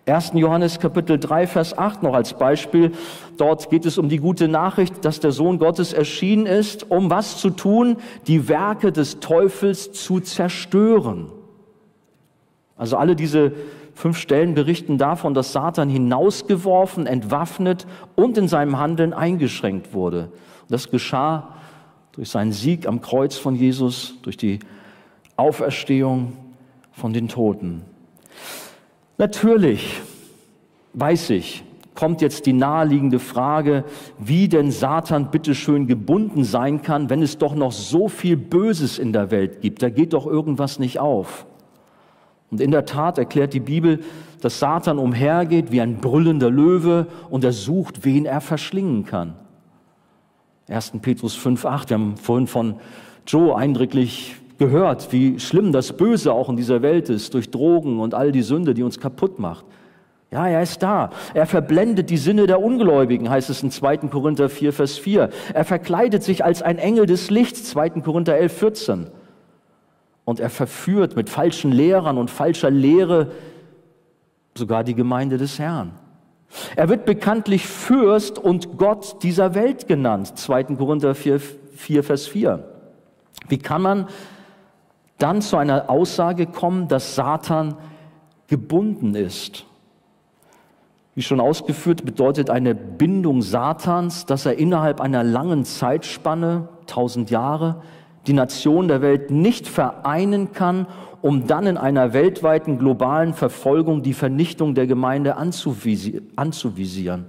1. Johannes Kapitel 3, Vers 8 noch als Beispiel. Dort geht es um die gute Nachricht, dass der Sohn Gottes erschienen ist, um was zu tun? Die Werke des Teufels zu zerstören. Also alle diese fünf Stellen berichten davon, dass Satan hinausgeworfen, entwaffnet und in seinem Handeln eingeschränkt wurde. Das geschah durch seinen Sieg am Kreuz von Jesus, durch die Auferstehung von den Toten. Natürlich, weiß ich, kommt jetzt die naheliegende Frage, wie denn Satan bitteschön gebunden sein kann, wenn es doch noch so viel Böses in der Welt gibt. Da geht doch irgendwas nicht auf. Und in der Tat erklärt die Bibel, dass Satan umhergeht wie ein brüllender Löwe und er sucht, wen er verschlingen kann. 1. Petrus 5,8. Wir haben vorhin von Joe eindrücklich gehört, wie schlimm das Böse auch in dieser Welt ist, durch Drogen und all die Sünde, die uns kaputt macht. Ja, er ist da. Er verblendet die Sinne der Ungläubigen, heißt es in 2. Korinther 4, Vers 4. Er verkleidet sich als ein Engel des Lichts, 2. Korinther 11, 14. Und er verführt mit falschen Lehrern und falscher Lehre sogar die Gemeinde des Herrn. Er wird bekanntlich Fürst und Gott dieser Welt genannt. 2. Korinther 4, 4, Vers 4. Wie kann man dann zu einer Aussage kommen, dass Satan gebunden ist? Wie schon ausgeführt, bedeutet eine Bindung Satans, dass er innerhalb einer langen Zeitspanne, tausend Jahre, die Nation der Welt nicht vereinen kann um dann in einer weltweiten globalen Verfolgung die Vernichtung der Gemeinde anzuvisieren.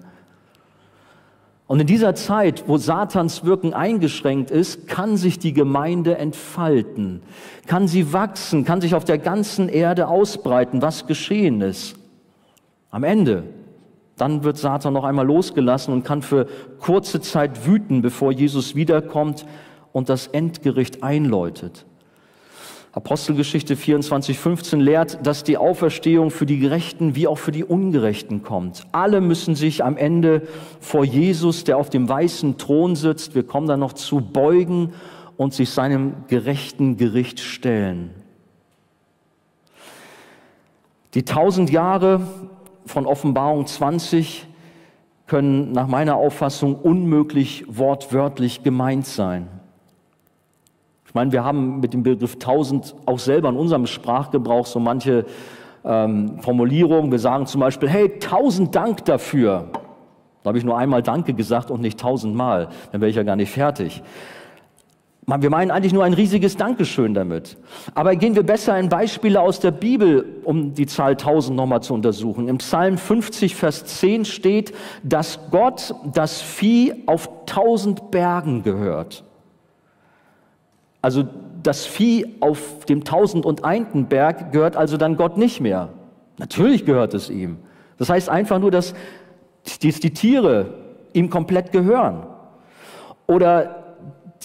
Und in dieser Zeit, wo Satans Wirken eingeschränkt ist, kann sich die Gemeinde entfalten, kann sie wachsen, kann sich auf der ganzen Erde ausbreiten, was geschehen ist. Am Ende, dann wird Satan noch einmal losgelassen und kann für kurze Zeit wüten, bevor Jesus wiederkommt und das Endgericht einläutet. Apostelgeschichte 24, 15 lehrt, dass die Auferstehung für die Gerechten wie auch für die Ungerechten kommt. Alle müssen sich am Ende vor Jesus, der auf dem weißen Thron sitzt, wir kommen da noch zu, beugen und sich seinem gerechten Gericht stellen. Die tausend Jahre von Offenbarung 20 können nach meiner Auffassung unmöglich wortwörtlich gemeint sein. Ich meine, wir haben mit dem Begriff tausend auch selber in unserem Sprachgebrauch so manche ähm, Formulierungen. Wir sagen zum Beispiel, hey, tausend Dank dafür. Da habe ich nur einmal Danke gesagt und nicht tausendmal. Dann wäre ich ja gar nicht fertig. Wir meinen eigentlich nur ein riesiges Dankeschön damit. Aber gehen wir besser in Beispiele aus der Bibel, um die Zahl 1000 nochmal zu untersuchen. Im Psalm 50, Vers 10 steht, dass Gott das Vieh auf tausend Bergen gehört. Also das Vieh auf dem tausend und einten Berg gehört also dann Gott nicht mehr. Natürlich gehört es ihm. Das heißt einfach nur, dass die, die Tiere ihm komplett gehören. Oder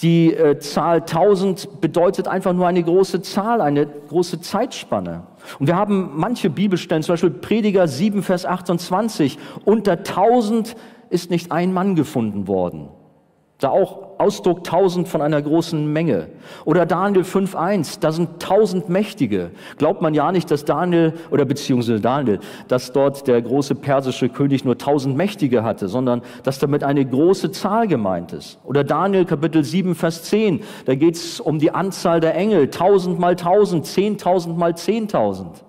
die äh, Zahl 1000 bedeutet einfach nur eine große Zahl, eine große Zeitspanne. Und wir haben manche Bibelstellen, zum Beispiel Prediger 7, Vers 28, unter 1000 ist nicht ein Mann gefunden worden. Da auch Ausdruck tausend von einer großen Menge. Oder Daniel 5.1, da sind tausend Mächtige. Glaubt man ja nicht, dass Daniel, oder beziehungsweise Daniel, dass dort der große persische König nur tausend Mächtige hatte, sondern dass damit eine große Zahl gemeint ist. Oder Daniel Kapitel 7, Vers 10, da geht es um die Anzahl der Engel, tausend mal tausend, zehntausend mal zehntausend.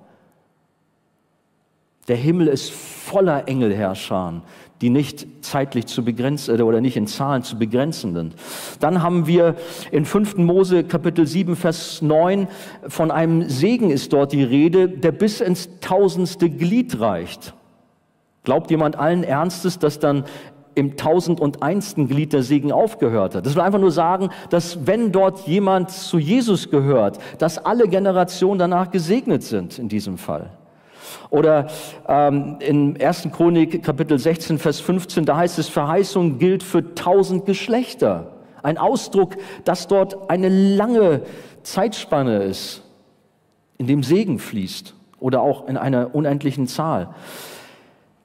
Der Himmel ist voller Engelherrscher, die nicht zeitlich zu begrenzen äh, oder nicht in Zahlen zu begrenzen sind. Dann haben wir in 5. Mose Kapitel 7 Vers 9 von einem Segen ist dort die Rede, der bis ins tausendste Glied reicht. Glaubt jemand allen Ernstes, dass dann im tausend und einsten Glied der Segen aufgehört hat. Das will einfach nur sagen, dass wenn dort jemand zu Jesus gehört, dass alle Generationen danach gesegnet sind in diesem Fall. Oder ähm, in 1. Chronik Kapitel 16, Vers 15, da heißt es, Verheißung gilt für tausend Geschlechter. Ein Ausdruck, dass dort eine lange Zeitspanne ist, in dem Segen fließt oder auch in einer unendlichen Zahl.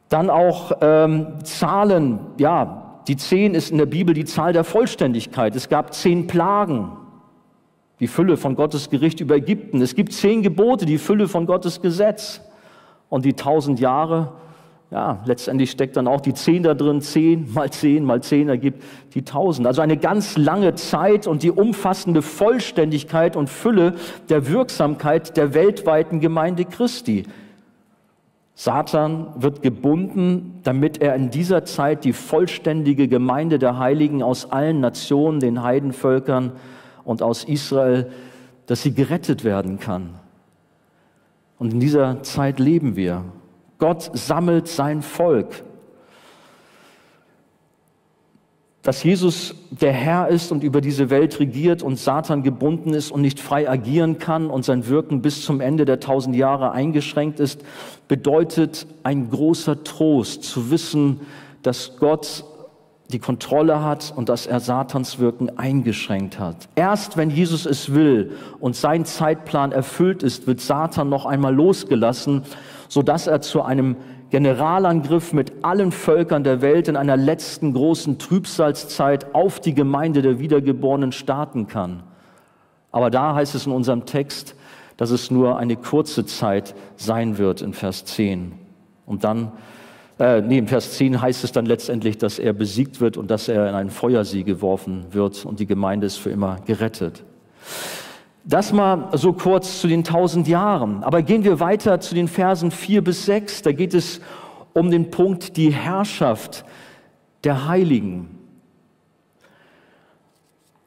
Dann auch ähm, Zahlen, ja, die zehn ist in der Bibel die Zahl der Vollständigkeit. Es gab zehn Plagen, die Fülle von Gottes Gericht über Ägypten. Es gibt zehn Gebote, die Fülle von Gottes Gesetz. Und die tausend Jahre, ja, letztendlich steckt dann auch die zehn da drin, zehn mal zehn mal zehn ergibt die tausend. Also eine ganz lange Zeit und die umfassende Vollständigkeit und Fülle der Wirksamkeit der weltweiten Gemeinde Christi. Satan wird gebunden, damit er in dieser Zeit die vollständige Gemeinde der Heiligen aus allen Nationen, den Heidenvölkern und aus Israel, dass sie gerettet werden kann. Und in dieser Zeit leben wir. Gott sammelt sein Volk. Dass Jesus der Herr ist und über diese Welt regiert und Satan gebunden ist und nicht frei agieren kann und sein Wirken bis zum Ende der tausend Jahre eingeschränkt ist, bedeutet ein großer Trost zu wissen, dass Gott die Kontrolle hat und dass er Satans Wirken eingeschränkt hat. Erst wenn Jesus es will und sein Zeitplan erfüllt ist, wird Satan noch einmal losgelassen, so dass er zu einem Generalangriff mit allen Völkern der Welt in einer letzten großen Trübsalzeit auf die Gemeinde der Wiedergeborenen starten kann. Aber da heißt es in unserem Text, dass es nur eine kurze Zeit sein wird in Vers 10. Und dann äh, nee, im Vers 10 heißt es dann letztendlich, dass er besiegt wird und dass er in einen Feuersee geworfen wird und die Gemeinde ist für immer gerettet. Das mal so kurz zu den tausend Jahren. Aber gehen wir weiter zu den Versen 4 bis 6. Da geht es um den Punkt die Herrschaft der Heiligen.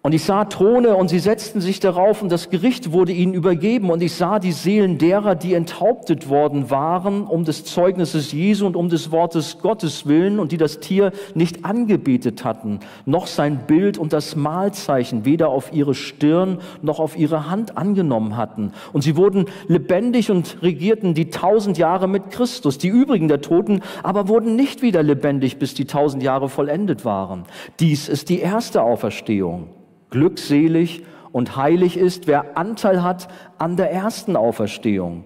Und ich sah Throne und sie setzten sich darauf und das Gericht wurde ihnen übergeben und ich sah die Seelen derer, die enthauptet worden waren, um des Zeugnisses Jesu und um des Wortes Gottes willen und die das Tier nicht angebetet hatten, noch sein Bild und das Mahlzeichen weder auf ihre Stirn noch auf ihre Hand angenommen hatten. Und sie wurden lebendig und regierten die tausend Jahre mit Christus. Die übrigen der Toten aber wurden nicht wieder lebendig, bis die tausend Jahre vollendet waren. Dies ist die erste Auferstehung. Glückselig und heilig ist, wer Anteil hat an der ersten Auferstehung.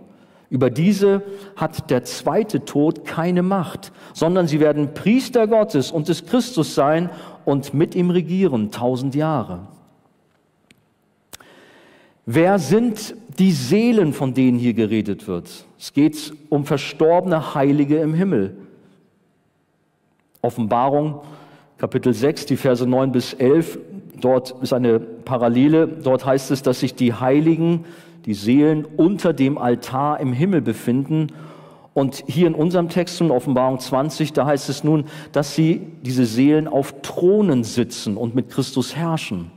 Über diese hat der zweite Tod keine Macht, sondern sie werden Priester Gottes und des Christus sein und mit ihm regieren tausend Jahre. Wer sind die Seelen, von denen hier geredet wird? Es geht um verstorbene Heilige im Himmel. Offenbarung, Kapitel 6, die Verse 9 bis 11. Dort ist eine Parallele. Dort heißt es, dass sich die Heiligen, die Seelen unter dem Altar im Himmel befinden. Und hier in unserem Text in Offenbarung 20, da heißt es nun, dass sie, diese Seelen, auf Thronen sitzen und mit Christus herrschen.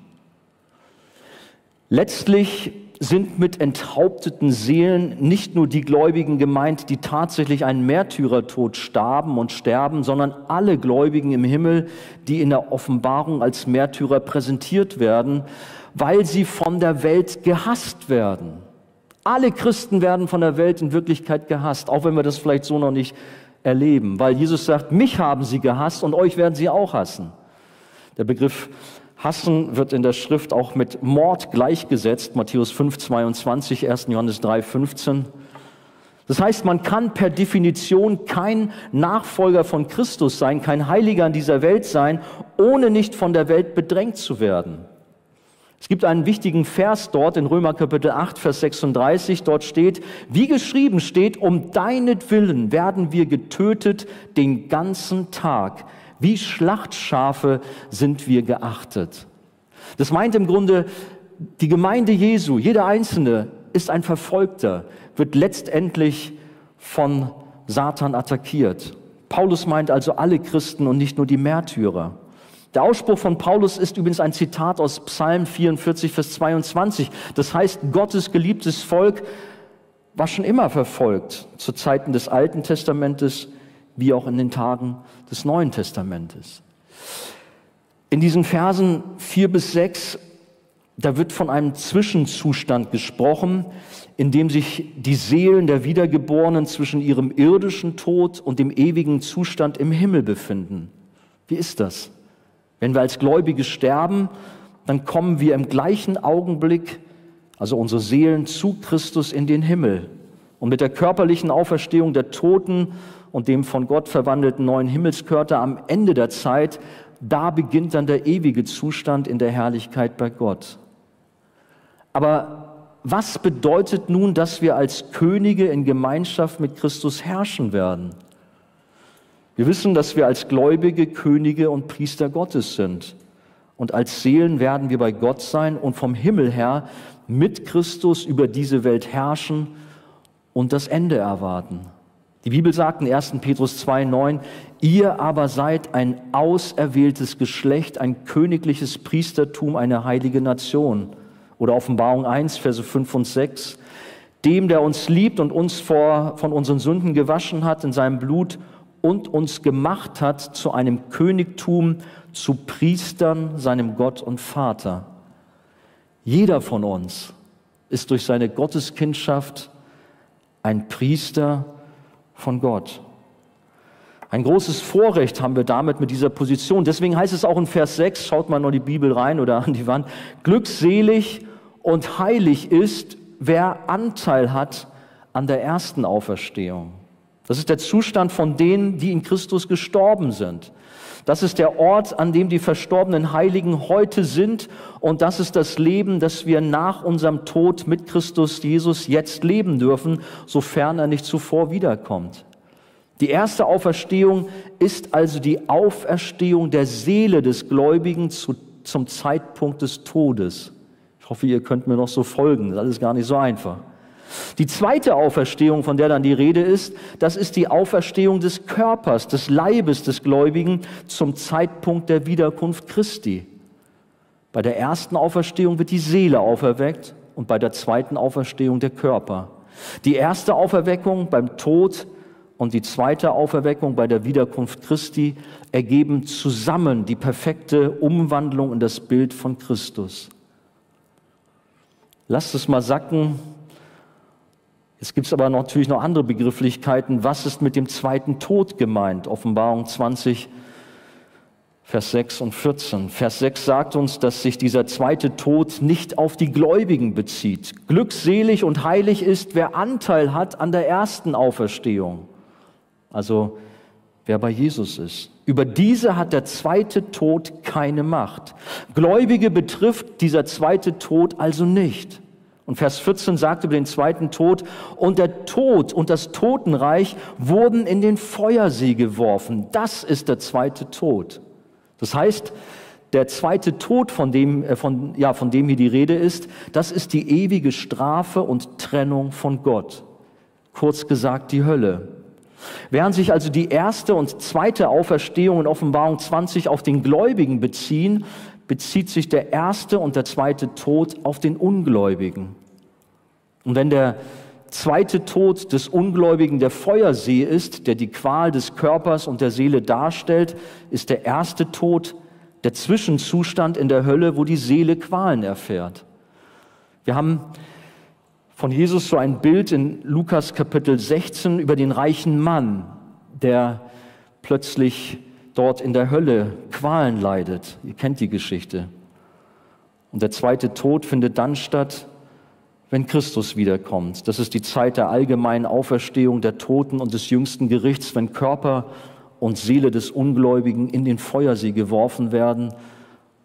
Letztlich sind mit enthaupteten Seelen nicht nur die Gläubigen gemeint, die tatsächlich einen Märtyrertod starben und sterben, sondern alle Gläubigen im Himmel, die in der Offenbarung als Märtyrer präsentiert werden, weil sie von der Welt gehasst werden. Alle Christen werden von der Welt in Wirklichkeit gehasst, auch wenn wir das vielleicht so noch nicht erleben, weil Jesus sagt, mich haben sie gehasst und euch werden sie auch hassen. Der Begriff Hassen wird in der Schrift auch mit Mord gleichgesetzt, Matthäus 5, 22, 1. Johannes 3, 15. Das heißt, man kann per Definition kein Nachfolger von Christus sein, kein Heiliger in dieser Welt sein, ohne nicht von der Welt bedrängt zu werden. Es gibt einen wichtigen Vers dort in Römer Kapitel 8, Vers 36. Dort steht, wie geschrieben steht, um deinetwillen werden wir getötet den ganzen Tag. Wie Schlachtschafe sind wir geachtet. Das meint im Grunde, die Gemeinde Jesu, jeder Einzelne ist ein Verfolgter, wird letztendlich von Satan attackiert. Paulus meint also alle Christen und nicht nur die Märtyrer. Der Ausspruch von Paulus ist übrigens ein Zitat aus Psalm 44, Vers 22. Das heißt, Gottes geliebtes Volk war schon immer verfolgt, zu Zeiten des Alten Testamentes wie auch in den Tagen des Neuen Testamentes. In diesen Versen vier bis sechs, da wird von einem Zwischenzustand gesprochen, in dem sich die Seelen der Wiedergeborenen zwischen ihrem irdischen Tod und dem ewigen Zustand im Himmel befinden. Wie ist das? Wenn wir als Gläubige sterben, dann kommen wir im gleichen Augenblick, also unsere Seelen, zu Christus in den Himmel. Und mit der körperlichen Auferstehung der Toten und dem von Gott verwandelten neuen Himmelskörper am Ende der Zeit, da beginnt dann der ewige Zustand in der Herrlichkeit bei Gott. Aber was bedeutet nun, dass wir als Könige in Gemeinschaft mit Christus herrschen werden? Wir wissen, dass wir als Gläubige Könige und Priester Gottes sind. Und als Seelen werden wir bei Gott sein und vom Himmel her mit Christus über diese Welt herrschen und das Ende erwarten. Die Bibel sagt in 1. Petrus 2,9, ihr aber seid ein auserwähltes Geschlecht, ein königliches Priestertum, eine heilige Nation. Oder Offenbarung 1, Verse 5 und 6. Dem, der uns liebt und uns vor, von unseren Sünden gewaschen hat in seinem Blut und uns gemacht hat zu einem Königtum, zu Priestern, seinem Gott und Vater. Jeder von uns ist durch seine Gotteskindschaft ein Priester von Gott. Ein großes Vorrecht haben wir damit mit dieser Position. Deswegen heißt es auch in Vers 6, schaut mal nur die Bibel rein oder an die Wand, glückselig und heilig ist, wer Anteil hat an der ersten Auferstehung. Das ist der Zustand von denen, die in Christus gestorben sind. Das ist der Ort, an dem die verstorbenen Heiligen heute sind. Und das ist das Leben, das wir nach unserem Tod mit Christus Jesus jetzt leben dürfen, sofern er nicht zuvor wiederkommt. Die erste Auferstehung ist also die Auferstehung der Seele des Gläubigen zu, zum Zeitpunkt des Todes. Ich hoffe, ihr könnt mir noch so folgen. Das ist gar nicht so einfach. Die zweite Auferstehung, von der dann die Rede ist, das ist die Auferstehung des Körpers, des Leibes des Gläubigen zum Zeitpunkt der Wiederkunft Christi. Bei der ersten Auferstehung wird die Seele auferweckt und bei der zweiten Auferstehung der Körper. Die erste Auferweckung beim Tod und die zweite Auferweckung bei der Wiederkunft Christi ergeben zusammen die perfekte Umwandlung in das Bild von Christus. Lasst es mal sacken, Jetzt gibt es aber natürlich noch andere Begrifflichkeiten. Was ist mit dem zweiten Tod gemeint? Offenbarung 20, Vers 6 und 14. Vers 6 sagt uns, dass sich dieser zweite Tod nicht auf die Gläubigen bezieht. Glückselig und heilig ist, wer Anteil hat an der ersten Auferstehung. Also wer bei Jesus ist. Über diese hat der zweite Tod keine Macht. Gläubige betrifft dieser zweite Tod also nicht. Und Vers 14 sagt über den zweiten Tod, und der Tod und das Totenreich wurden in den Feuersee geworfen. Das ist der zweite Tod. Das heißt, der zweite Tod, von dem, äh, von, ja, von dem hier die Rede ist, das ist die ewige Strafe und Trennung von Gott. Kurz gesagt die Hölle. Während sich also die erste und zweite Auferstehung in Offenbarung 20 auf den Gläubigen beziehen, bezieht sich der erste und der zweite Tod auf den Ungläubigen. Und wenn der zweite Tod des Ungläubigen der Feuersee ist, der die Qual des Körpers und der Seele darstellt, ist der erste Tod der Zwischenzustand in der Hölle, wo die Seele Qualen erfährt. Wir haben von Jesus so ein Bild in Lukas Kapitel 16 über den reichen Mann, der plötzlich dort in der Hölle Qualen leidet. Ihr kennt die Geschichte. Und der zweite Tod findet dann statt, wenn Christus wiederkommt. Das ist die Zeit der allgemeinen Auferstehung der Toten und des jüngsten Gerichts, wenn Körper und Seele des Ungläubigen in den Feuersee geworfen werden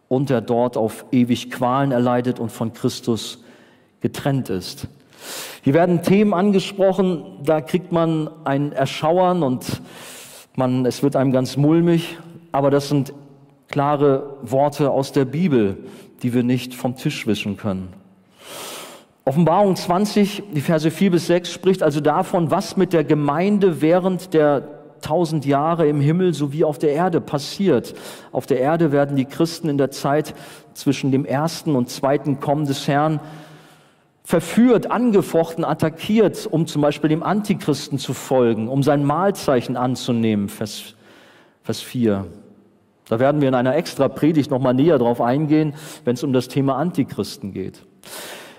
und er dort auf ewig Qualen erleidet und von Christus getrennt ist. Hier werden Themen angesprochen, da kriegt man ein Erschauern und man, es wird einem ganz mulmig, aber das sind klare Worte aus der Bibel, die wir nicht vom Tisch wischen können. Offenbarung 20, die Verse 4 bis 6 spricht also davon, was mit der Gemeinde während der tausend Jahre im Himmel sowie auf der Erde passiert. Auf der Erde werden die Christen in der Zeit zwischen dem ersten und zweiten Kommen des Herrn verführt, angefochten, attackiert, um zum Beispiel dem Antichristen zu folgen, um sein Mahlzeichen anzunehmen, Vers, Vers 4. Da werden wir in einer extra Predigt nochmal näher drauf eingehen, wenn es um das Thema Antichristen geht.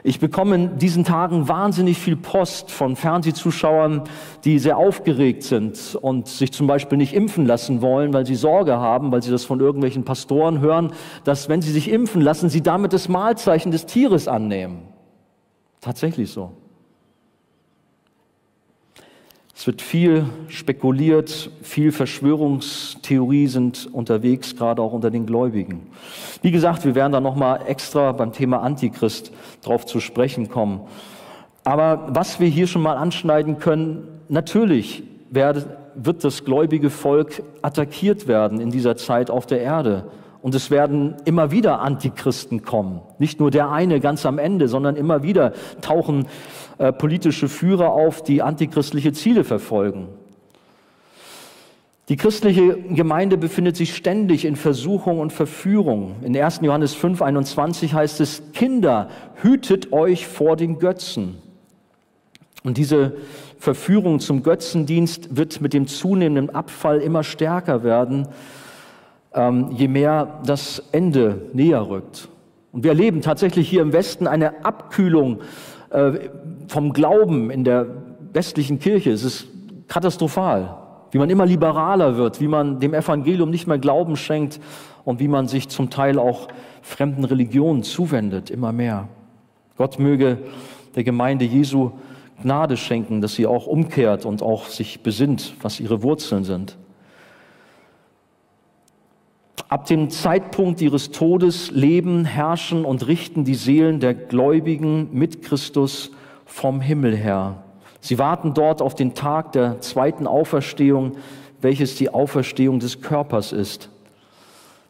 Ich bekomme in diesen Tagen wahnsinnig viel Post von Fernsehzuschauern, die sehr aufgeregt sind und sich zum Beispiel nicht impfen lassen wollen, weil sie Sorge haben, weil sie das von irgendwelchen Pastoren hören, dass wenn sie sich impfen lassen, sie damit das Mahlzeichen des Tieres annehmen. Tatsächlich so. Es wird viel spekuliert, viel Verschwörungstheorie sind unterwegs, gerade auch unter den Gläubigen. Wie gesagt, wir werden da nochmal extra beim Thema Antichrist drauf zu sprechen kommen. Aber was wir hier schon mal anschneiden können, natürlich wird das gläubige Volk attackiert werden in dieser Zeit auf der Erde. Und es werden immer wieder Antichristen kommen. Nicht nur der eine ganz am Ende, sondern immer wieder tauchen äh, politische Führer auf, die antichristliche Ziele verfolgen. Die christliche Gemeinde befindet sich ständig in Versuchung und Verführung. In 1. Johannes 5, 21 heißt es, Kinder, hütet euch vor den Götzen. Und diese Verführung zum Götzendienst wird mit dem zunehmenden Abfall immer stärker werden ähm, je mehr das Ende näher rückt. Und wir erleben tatsächlich hier im Westen eine Abkühlung äh, vom Glauben in der westlichen Kirche. Es ist katastrophal, wie man immer liberaler wird, wie man dem Evangelium nicht mehr Glauben schenkt und wie man sich zum Teil auch fremden Religionen zuwendet, immer mehr. Gott möge der Gemeinde Jesu Gnade schenken, dass sie auch umkehrt und auch sich besinnt, was ihre Wurzeln sind. Ab dem Zeitpunkt ihres Todes leben, herrschen und richten die Seelen der Gläubigen mit Christus vom Himmel her. Sie warten dort auf den Tag der zweiten Auferstehung, welches die Auferstehung des Körpers ist.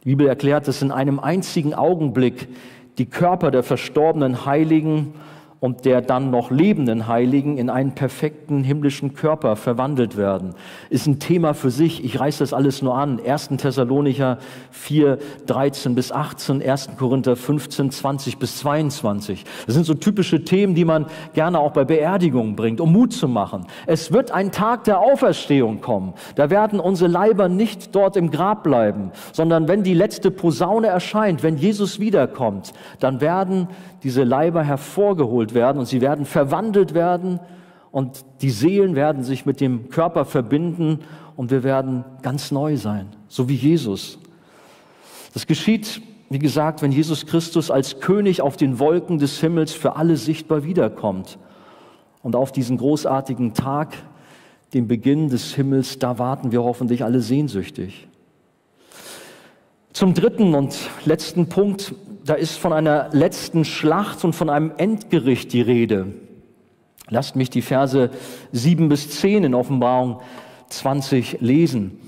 Die Bibel erklärt, dass in einem einzigen Augenblick die Körper der verstorbenen Heiligen und der dann noch lebenden Heiligen in einen perfekten himmlischen Körper verwandelt werden. Ist ein Thema für sich. Ich reiße das alles nur an. 1. Thessalonicher 4, 13 bis 18, 1. Korinther 15, 20 bis 22. Das sind so typische Themen, die man gerne auch bei Beerdigungen bringt, um Mut zu machen. Es wird ein Tag der Auferstehung kommen. Da werden unsere Leiber nicht dort im Grab bleiben, sondern wenn die letzte Posaune erscheint, wenn Jesus wiederkommt, dann werden diese Leiber hervorgeholt werden und sie werden verwandelt werden und die Seelen werden sich mit dem Körper verbinden und wir werden ganz neu sein, so wie Jesus. Das geschieht, wie gesagt, wenn Jesus Christus als König auf den Wolken des Himmels für alle sichtbar wiederkommt. Und auf diesen großartigen Tag, den Beginn des Himmels, da warten wir hoffentlich alle sehnsüchtig. Zum dritten und letzten Punkt da ist von einer letzten Schlacht und von einem Endgericht die Rede. Lasst mich die Verse 7 bis 10 in Offenbarung 20 lesen.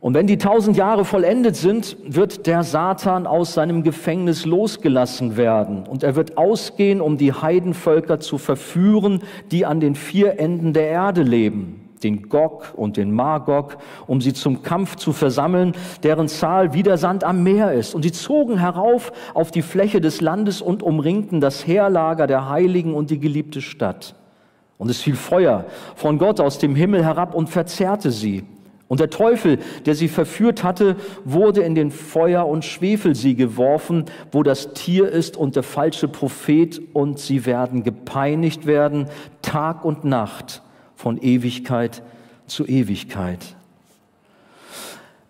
Und wenn die tausend Jahre vollendet sind, wird der Satan aus seinem Gefängnis losgelassen werden. Und er wird ausgehen, um die Heidenvölker zu verführen, die an den vier Enden der Erde leben. Den Gog und den Magog, um sie zum Kampf zu versammeln, deren Zahl wie der Sand am Meer ist. Und sie zogen herauf auf die Fläche des Landes und umringten das Heerlager der Heiligen und die geliebte Stadt. Und es fiel Feuer von Gott aus dem Himmel herab und verzehrte sie. Und der Teufel, der sie verführt hatte, wurde in den Feuer- und Schwefelsee geworfen, wo das Tier ist und der falsche Prophet, und sie werden gepeinigt werden, Tag und Nacht, von Ewigkeit zu Ewigkeit.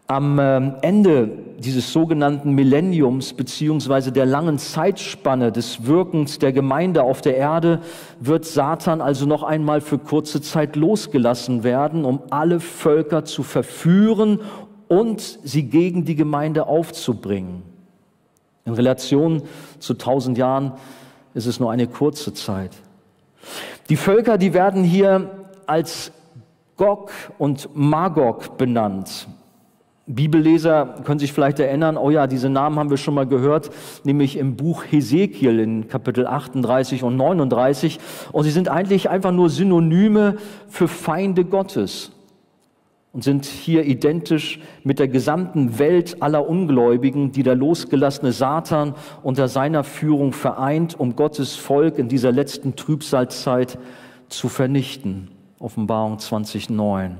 Am ähm, Ende dieses sogenannten Millenniums beziehungsweise der langen Zeitspanne des Wirkens der Gemeinde auf der Erde wird Satan also noch einmal für kurze Zeit losgelassen werden, um alle Völker zu verführen und sie gegen die Gemeinde aufzubringen. In Relation zu tausend Jahren ist es nur eine kurze Zeit. Die Völker, die werden hier als Gog und Magog benannt. Bibelleser können sich vielleicht erinnern, oh ja, diese Namen haben wir schon mal gehört, nämlich im Buch Hesekiel in Kapitel 38 und 39. Und sie sind eigentlich einfach nur Synonyme für Feinde Gottes und sind hier identisch mit der gesamten Welt aller Ungläubigen, die der losgelassene Satan unter seiner Führung vereint, um Gottes Volk in dieser letzten Trübsalzeit zu vernichten. Offenbarung 20.9.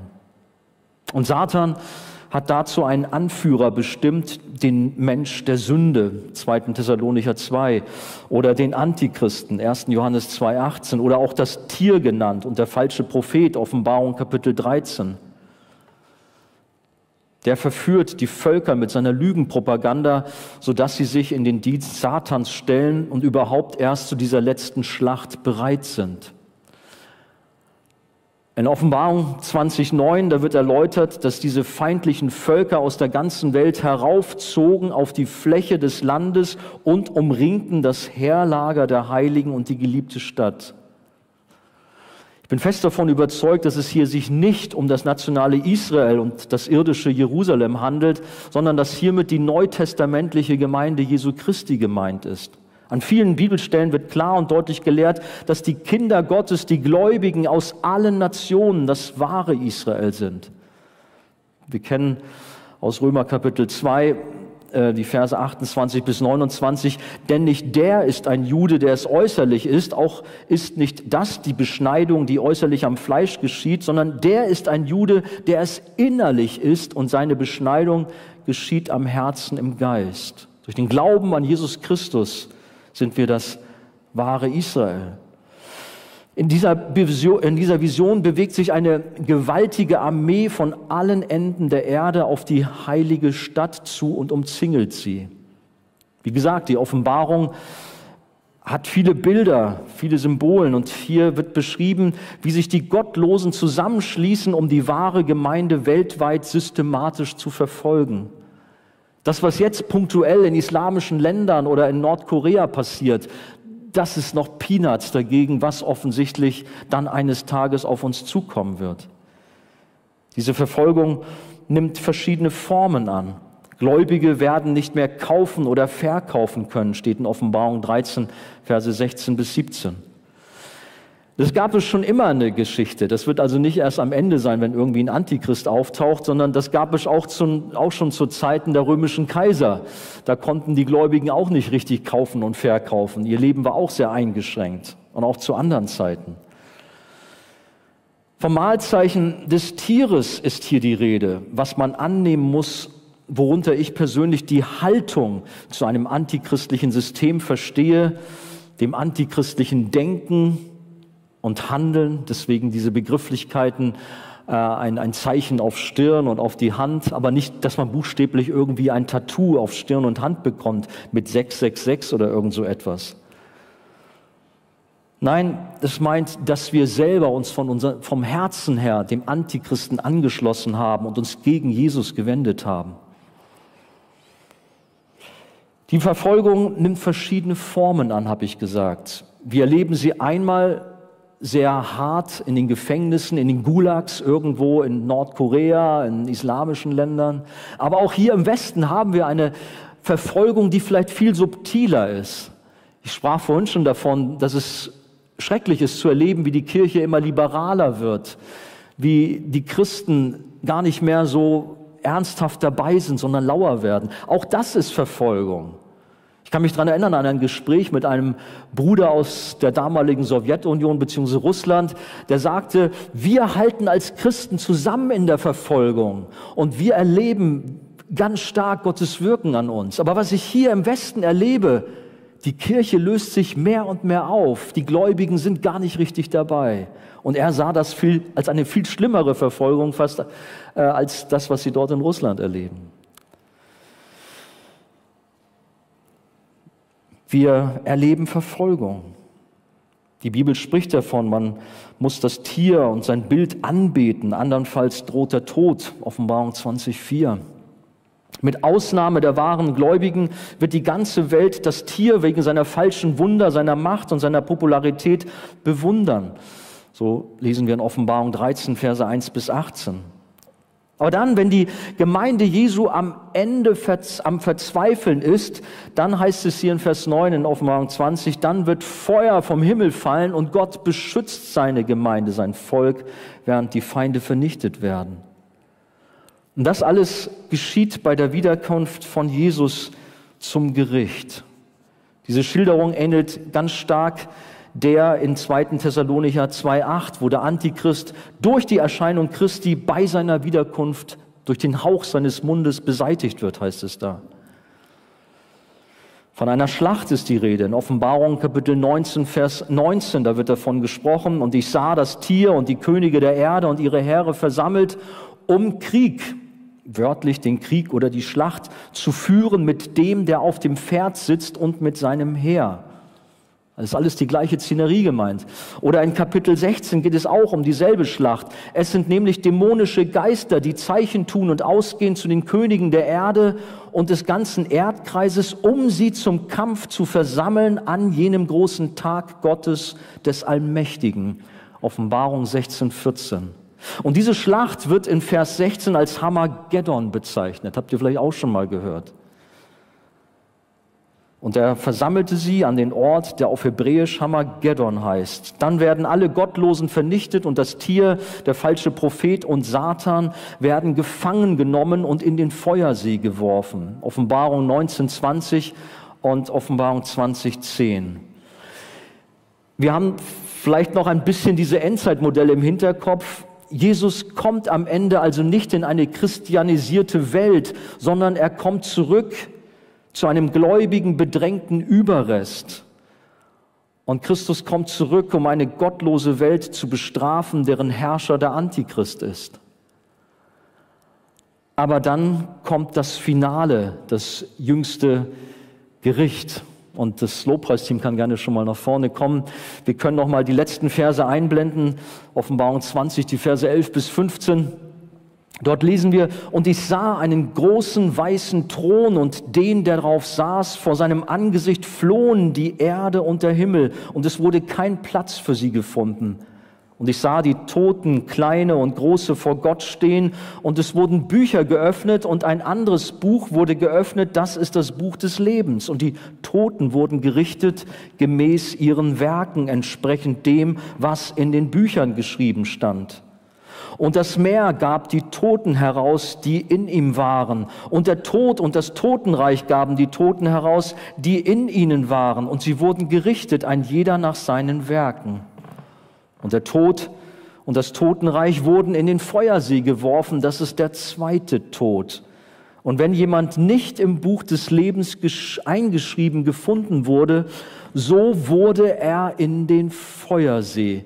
Und Satan hat dazu einen Anführer bestimmt, den Mensch der Sünde, 2. Thessalonicher 2, oder den Antichristen, 1. Johannes 2,18, oder auch das Tier genannt und der falsche Prophet, Offenbarung Kapitel 13. Der verführt die Völker mit seiner Lügenpropaganda, sodass sie sich in den Dienst Satans stellen und überhaupt erst zu dieser letzten Schlacht bereit sind. In Offenbarung 20.9, da wird erläutert, dass diese feindlichen Völker aus der ganzen Welt heraufzogen auf die Fläche des Landes und umringten das Heerlager der Heiligen und die geliebte Stadt. Ich bin fest davon überzeugt, dass es hier sich nicht um das nationale Israel und das irdische Jerusalem handelt, sondern dass hiermit die neutestamentliche Gemeinde Jesu Christi gemeint ist. An vielen Bibelstellen wird klar und deutlich gelehrt, dass die Kinder Gottes, die Gläubigen aus allen Nationen das wahre Israel sind. Wir kennen aus Römer Kapitel 2 äh, die Verse 28 bis 29, denn nicht der ist ein Jude, der es äußerlich ist, auch ist nicht das die Beschneidung, die äußerlich am Fleisch geschieht, sondern der ist ein Jude, der es innerlich ist und seine Beschneidung geschieht am Herzen im Geist. Durch den Glauben an Jesus Christus sind wir das wahre Israel. In dieser, Vision, in dieser Vision bewegt sich eine gewaltige Armee von allen Enden der Erde auf die heilige Stadt zu und umzingelt sie. Wie gesagt, die Offenbarung hat viele Bilder, viele Symbolen und hier wird beschrieben, wie sich die Gottlosen zusammenschließen, um die wahre Gemeinde weltweit systematisch zu verfolgen. Das, was jetzt punktuell in islamischen Ländern oder in Nordkorea passiert, das ist noch Peanuts dagegen, was offensichtlich dann eines Tages auf uns zukommen wird. Diese Verfolgung nimmt verschiedene Formen an. Gläubige werden nicht mehr kaufen oder verkaufen können, steht in Offenbarung 13, Verse 16 bis 17. Das gab es schon immer eine Geschichte. Das wird also nicht erst am Ende sein, wenn irgendwie ein Antichrist auftaucht, sondern das gab es auch, zum, auch schon zu Zeiten der römischen Kaiser. Da konnten die Gläubigen auch nicht richtig kaufen und verkaufen. Ihr Leben war auch sehr eingeschränkt und auch zu anderen Zeiten. Vom Mahlzeichen des Tieres ist hier die Rede, was man annehmen muss, worunter ich persönlich die Haltung zu einem antichristlichen System verstehe, dem antichristlichen Denken, und Handeln, deswegen diese Begrifflichkeiten, äh, ein, ein Zeichen auf Stirn und auf die Hand, aber nicht, dass man buchstäblich irgendwie ein Tattoo auf Stirn und Hand bekommt mit 666 oder irgend so etwas. Nein, es meint, dass wir selber uns von unser, vom Herzen her dem Antichristen angeschlossen haben und uns gegen Jesus gewendet haben. Die Verfolgung nimmt verschiedene Formen an, habe ich gesagt. Wir erleben sie einmal sehr hart in den Gefängnissen, in den Gulags irgendwo in Nordkorea, in islamischen Ländern. Aber auch hier im Westen haben wir eine Verfolgung, die vielleicht viel subtiler ist. Ich sprach vorhin schon davon, dass es schrecklich ist zu erleben, wie die Kirche immer liberaler wird, wie die Christen gar nicht mehr so ernsthaft dabei sind, sondern lauer werden. Auch das ist Verfolgung. Ich kann mich daran erinnern an ein Gespräch mit einem Bruder aus der damaligen Sowjetunion bzw. Russland, der sagte, wir halten als Christen zusammen in der Verfolgung und wir erleben ganz stark Gottes Wirken an uns. Aber was ich hier im Westen erlebe, die Kirche löst sich mehr und mehr auf. Die Gläubigen sind gar nicht richtig dabei. Und er sah das viel, als eine viel schlimmere Verfolgung fast äh, als das, was sie dort in Russland erleben. Wir erleben Verfolgung. Die Bibel spricht davon, man muss das Tier und sein Bild anbeten, andernfalls droht der Tod, Offenbarung 20.4. Mit Ausnahme der wahren Gläubigen wird die ganze Welt das Tier wegen seiner falschen Wunder, seiner Macht und seiner Popularität bewundern. So lesen wir in Offenbarung 13, Verse 1 bis 18. Aber dann, wenn die Gemeinde Jesu am Ende am Verzweifeln ist, dann heißt es hier in Vers 9 in Offenbarung 20, dann wird Feuer vom Himmel fallen und Gott beschützt seine Gemeinde, sein Volk, während die Feinde vernichtet werden. Und das alles geschieht bei der Wiederkunft von Jesus zum Gericht. Diese Schilderung ähnelt ganz stark der in 2. Thessalonicher 2.8, wo der Antichrist durch die Erscheinung Christi bei seiner Wiederkunft durch den Hauch seines Mundes beseitigt wird, heißt es da. Von einer Schlacht ist die Rede. In Offenbarung Kapitel 19, Vers 19, da wird davon gesprochen. Und ich sah das Tier und die Könige der Erde und ihre Heere versammelt, um Krieg, wörtlich den Krieg oder die Schlacht, zu führen mit dem, der auf dem Pferd sitzt und mit seinem Heer. Das ist alles die gleiche Szenerie gemeint. Oder in Kapitel 16 geht es auch um dieselbe Schlacht. Es sind nämlich dämonische Geister, die Zeichen tun und ausgehen zu den Königen der Erde und des ganzen Erdkreises, um sie zum Kampf zu versammeln an jenem großen Tag Gottes des Allmächtigen. Offenbarung 16, 14. Und diese Schlacht wird in Vers 16 als Hamageddon bezeichnet. Habt ihr vielleicht auch schon mal gehört. Und er versammelte sie an den Ort, der auf Hebräisch Hamageddon heißt. Dann werden alle Gottlosen vernichtet und das Tier, der falsche Prophet und Satan werden gefangen genommen und in den Feuersee geworfen. Offenbarung 1920 und Offenbarung 2010. Wir haben vielleicht noch ein bisschen diese Endzeitmodelle im Hinterkopf. Jesus kommt am Ende also nicht in eine christianisierte Welt, sondern er kommt zurück zu einem gläubigen, bedrängten Überrest. Und Christus kommt zurück, um eine gottlose Welt zu bestrafen, deren Herrscher der Antichrist ist. Aber dann kommt das Finale, das jüngste Gericht. Und das Lobpreisteam kann gerne schon mal nach vorne kommen. Wir können noch mal die letzten Verse einblenden. Offenbarung 20, die Verse 11 bis 15. Dort lesen wir, und ich sah einen großen weißen Thron und den, der darauf saß, vor seinem Angesicht flohen die Erde und der Himmel, und es wurde kein Platz für sie gefunden. Und ich sah die Toten, kleine und große, vor Gott stehen, und es wurden Bücher geöffnet, und ein anderes Buch wurde geöffnet, das ist das Buch des Lebens. Und die Toten wurden gerichtet gemäß ihren Werken, entsprechend dem, was in den Büchern geschrieben stand. Und das Meer gab die Toten heraus, die in ihm waren. Und der Tod und das Totenreich gaben die Toten heraus, die in ihnen waren. Und sie wurden gerichtet, ein jeder nach seinen Werken. Und der Tod und das Totenreich wurden in den Feuersee geworfen. Das ist der zweite Tod. Und wenn jemand nicht im Buch des Lebens eingeschrieben gefunden wurde, so wurde er in den Feuersee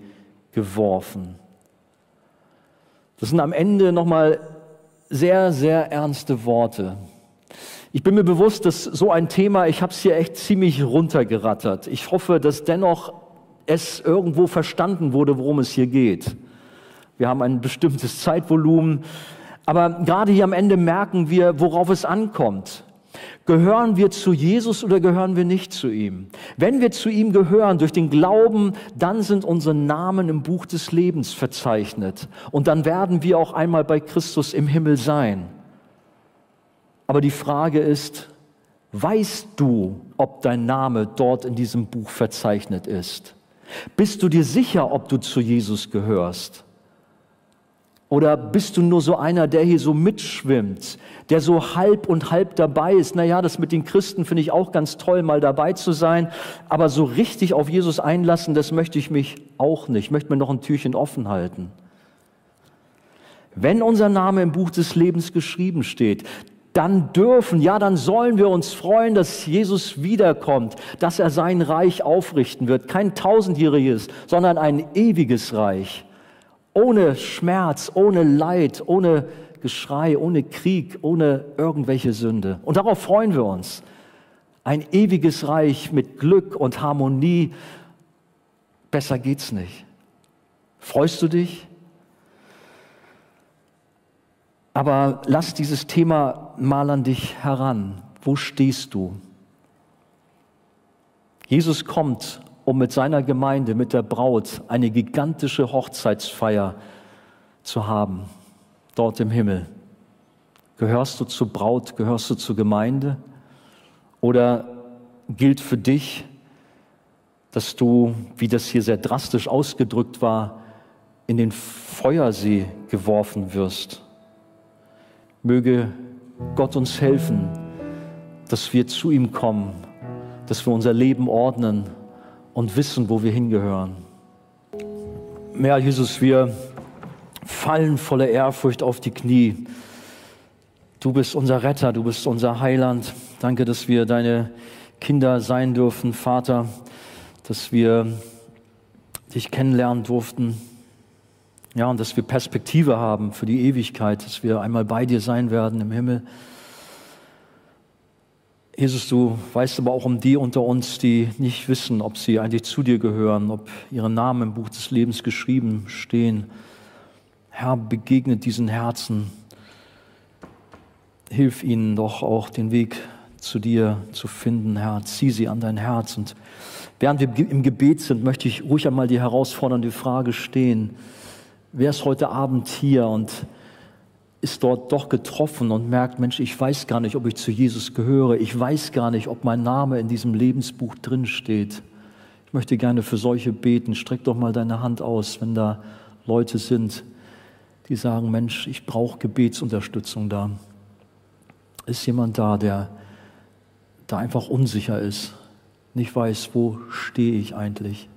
geworfen. Das sind am Ende nochmal sehr, sehr ernste Worte. Ich bin mir bewusst, dass so ein Thema, ich habe es hier echt ziemlich runtergerattert. Ich hoffe, dass dennoch es irgendwo verstanden wurde, worum es hier geht. Wir haben ein bestimmtes Zeitvolumen, aber gerade hier am Ende merken wir, worauf es ankommt. Gehören wir zu Jesus oder gehören wir nicht zu ihm? Wenn wir zu ihm gehören durch den Glauben, dann sind unsere Namen im Buch des Lebens verzeichnet. Und dann werden wir auch einmal bei Christus im Himmel sein. Aber die Frage ist, weißt du, ob dein Name dort in diesem Buch verzeichnet ist? Bist du dir sicher, ob du zu Jesus gehörst? Oder bist du nur so einer, der hier so mitschwimmt, der so halb und halb dabei ist? Naja, das mit den Christen finde ich auch ganz toll, mal dabei zu sein. Aber so richtig auf Jesus einlassen, das möchte ich mich auch nicht. Ich möchte mir noch ein Türchen offen halten. Wenn unser Name im Buch des Lebens geschrieben steht, dann dürfen, ja, dann sollen wir uns freuen, dass Jesus wiederkommt, dass er sein Reich aufrichten wird. Kein tausendjähriges, sondern ein ewiges Reich ohne Schmerz, ohne Leid, ohne Geschrei, ohne Krieg, ohne irgendwelche Sünde. Und darauf freuen wir uns. Ein ewiges Reich mit Glück und Harmonie. Besser geht's nicht. Freust du dich? Aber lass dieses Thema mal an dich heran. Wo stehst du? Jesus kommt um mit seiner Gemeinde, mit der Braut, eine gigantische Hochzeitsfeier zu haben, dort im Himmel. Gehörst du zur Braut, gehörst du zur Gemeinde? Oder gilt für dich, dass du, wie das hier sehr drastisch ausgedrückt war, in den Feuersee geworfen wirst? Möge Gott uns helfen, dass wir zu ihm kommen, dass wir unser Leben ordnen und wissen, wo wir hingehören. Mehr, Jesus, wir fallen voller Ehrfurcht auf die Knie. Du bist unser Retter, du bist unser Heiland. Danke, dass wir deine Kinder sein dürfen, Vater, dass wir dich kennenlernen durften. Ja, und dass wir Perspektive haben für die Ewigkeit, dass wir einmal bei dir sein werden im Himmel. Jesus, du weißt aber auch um die unter uns, die nicht wissen, ob sie eigentlich zu dir gehören, ob ihre Namen im Buch des Lebens geschrieben stehen. Herr, begegnet diesen Herzen. Hilf ihnen doch auch den Weg zu dir zu finden, Herr. Zieh sie an dein Herz. Und während wir im Gebet sind, möchte ich ruhig einmal die herausfordernde Frage stehen. Wer ist heute Abend hier und ist dort doch getroffen und merkt, Mensch, ich weiß gar nicht, ob ich zu Jesus gehöre. Ich weiß gar nicht, ob mein Name in diesem Lebensbuch drin steht. Ich möchte gerne für solche beten. Streck doch mal deine Hand aus, wenn da Leute sind, die sagen, Mensch, ich brauche Gebetsunterstützung da. Ist jemand da, der da einfach unsicher ist, nicht weiß, wo stehe ich eigentlich?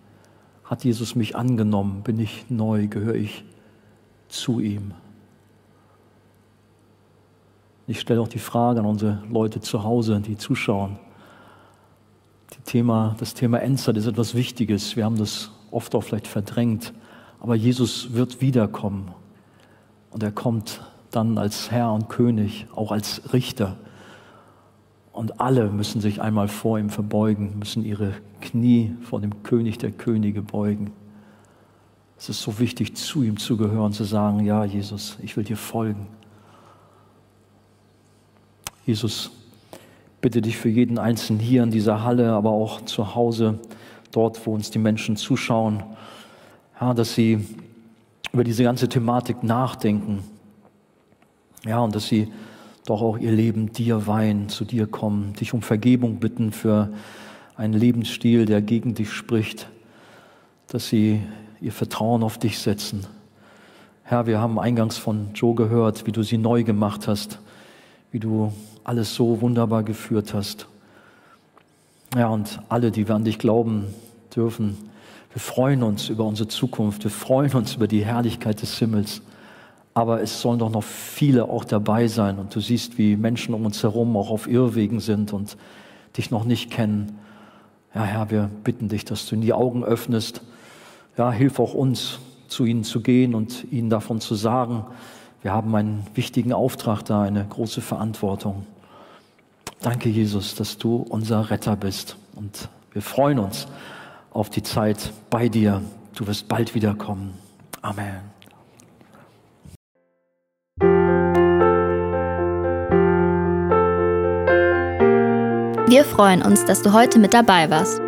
Hat Jesus mich angenommen? Bin ich neu? Gehöre ich zu ihm? Ich stelle auch die Frage an unsere Leute zu Hause, die zuschauen. Die Thema, das Thema Endzeit ist etwas Wichtiges. Wir haben das oft auch vielleicht verdrängt. Aber Jesus wird wiederkommen. Und er kommt dann als Herr und König, auch als Richter. Und alle müssen sich einmal vor ihm verbeugen, müssen ihre Knie vor dem König der Könige beugen. Es ist so wichtig, zu ihm zu gehören, zu sagen, ja, Jesus, ich will dir folgen. Jesus, bitte dich für jeden Einzelnen hier in dieser Halle, aber auch zu Hause, dort, wo uns die Menschen zuschauen, ja, dass sie über diese ganze Thematik nachdenken. Ja, und dass sie doch auch ihr Leben dir weihen, zu dir kommen, dich um Vergebung bitten für einen Lebensstil, der gegen dich spricht, dass sie ihr Vertrauen auf dich setzen. Herr, wir haben eingangs von Joe gehört, wie du sie neu gemacht hast, wie du alles so wunderbar geführt hast. Ja, und alle, die wir an dich glauben dürfen, wir freuen uns über unsere Zukunft, wir freuen uns über die Herrlichkeit des Himmels. Aber es sollen doch noch viele auch dabei sein. Und du siehst, wie Menschen um uns herum auch auf Irrwegen sind und dich noch nicht kennen. Ja, Herr, wir bitten dich, dass du ihnen die Augen öffnest. Ja, hilf auch uns, zu ihnen zu gehen und ihnen davon zu sagen, wir haben einen wichtigen Auftrag da, eine große Verantwortung. Danke, Jesus, dass du unser Retter bist. Und wir freuen uns auf die Zeit bei dir. Du wirst bald wiederkommen. Amen. Wir freuen uns, dass du heute mit dabei warst.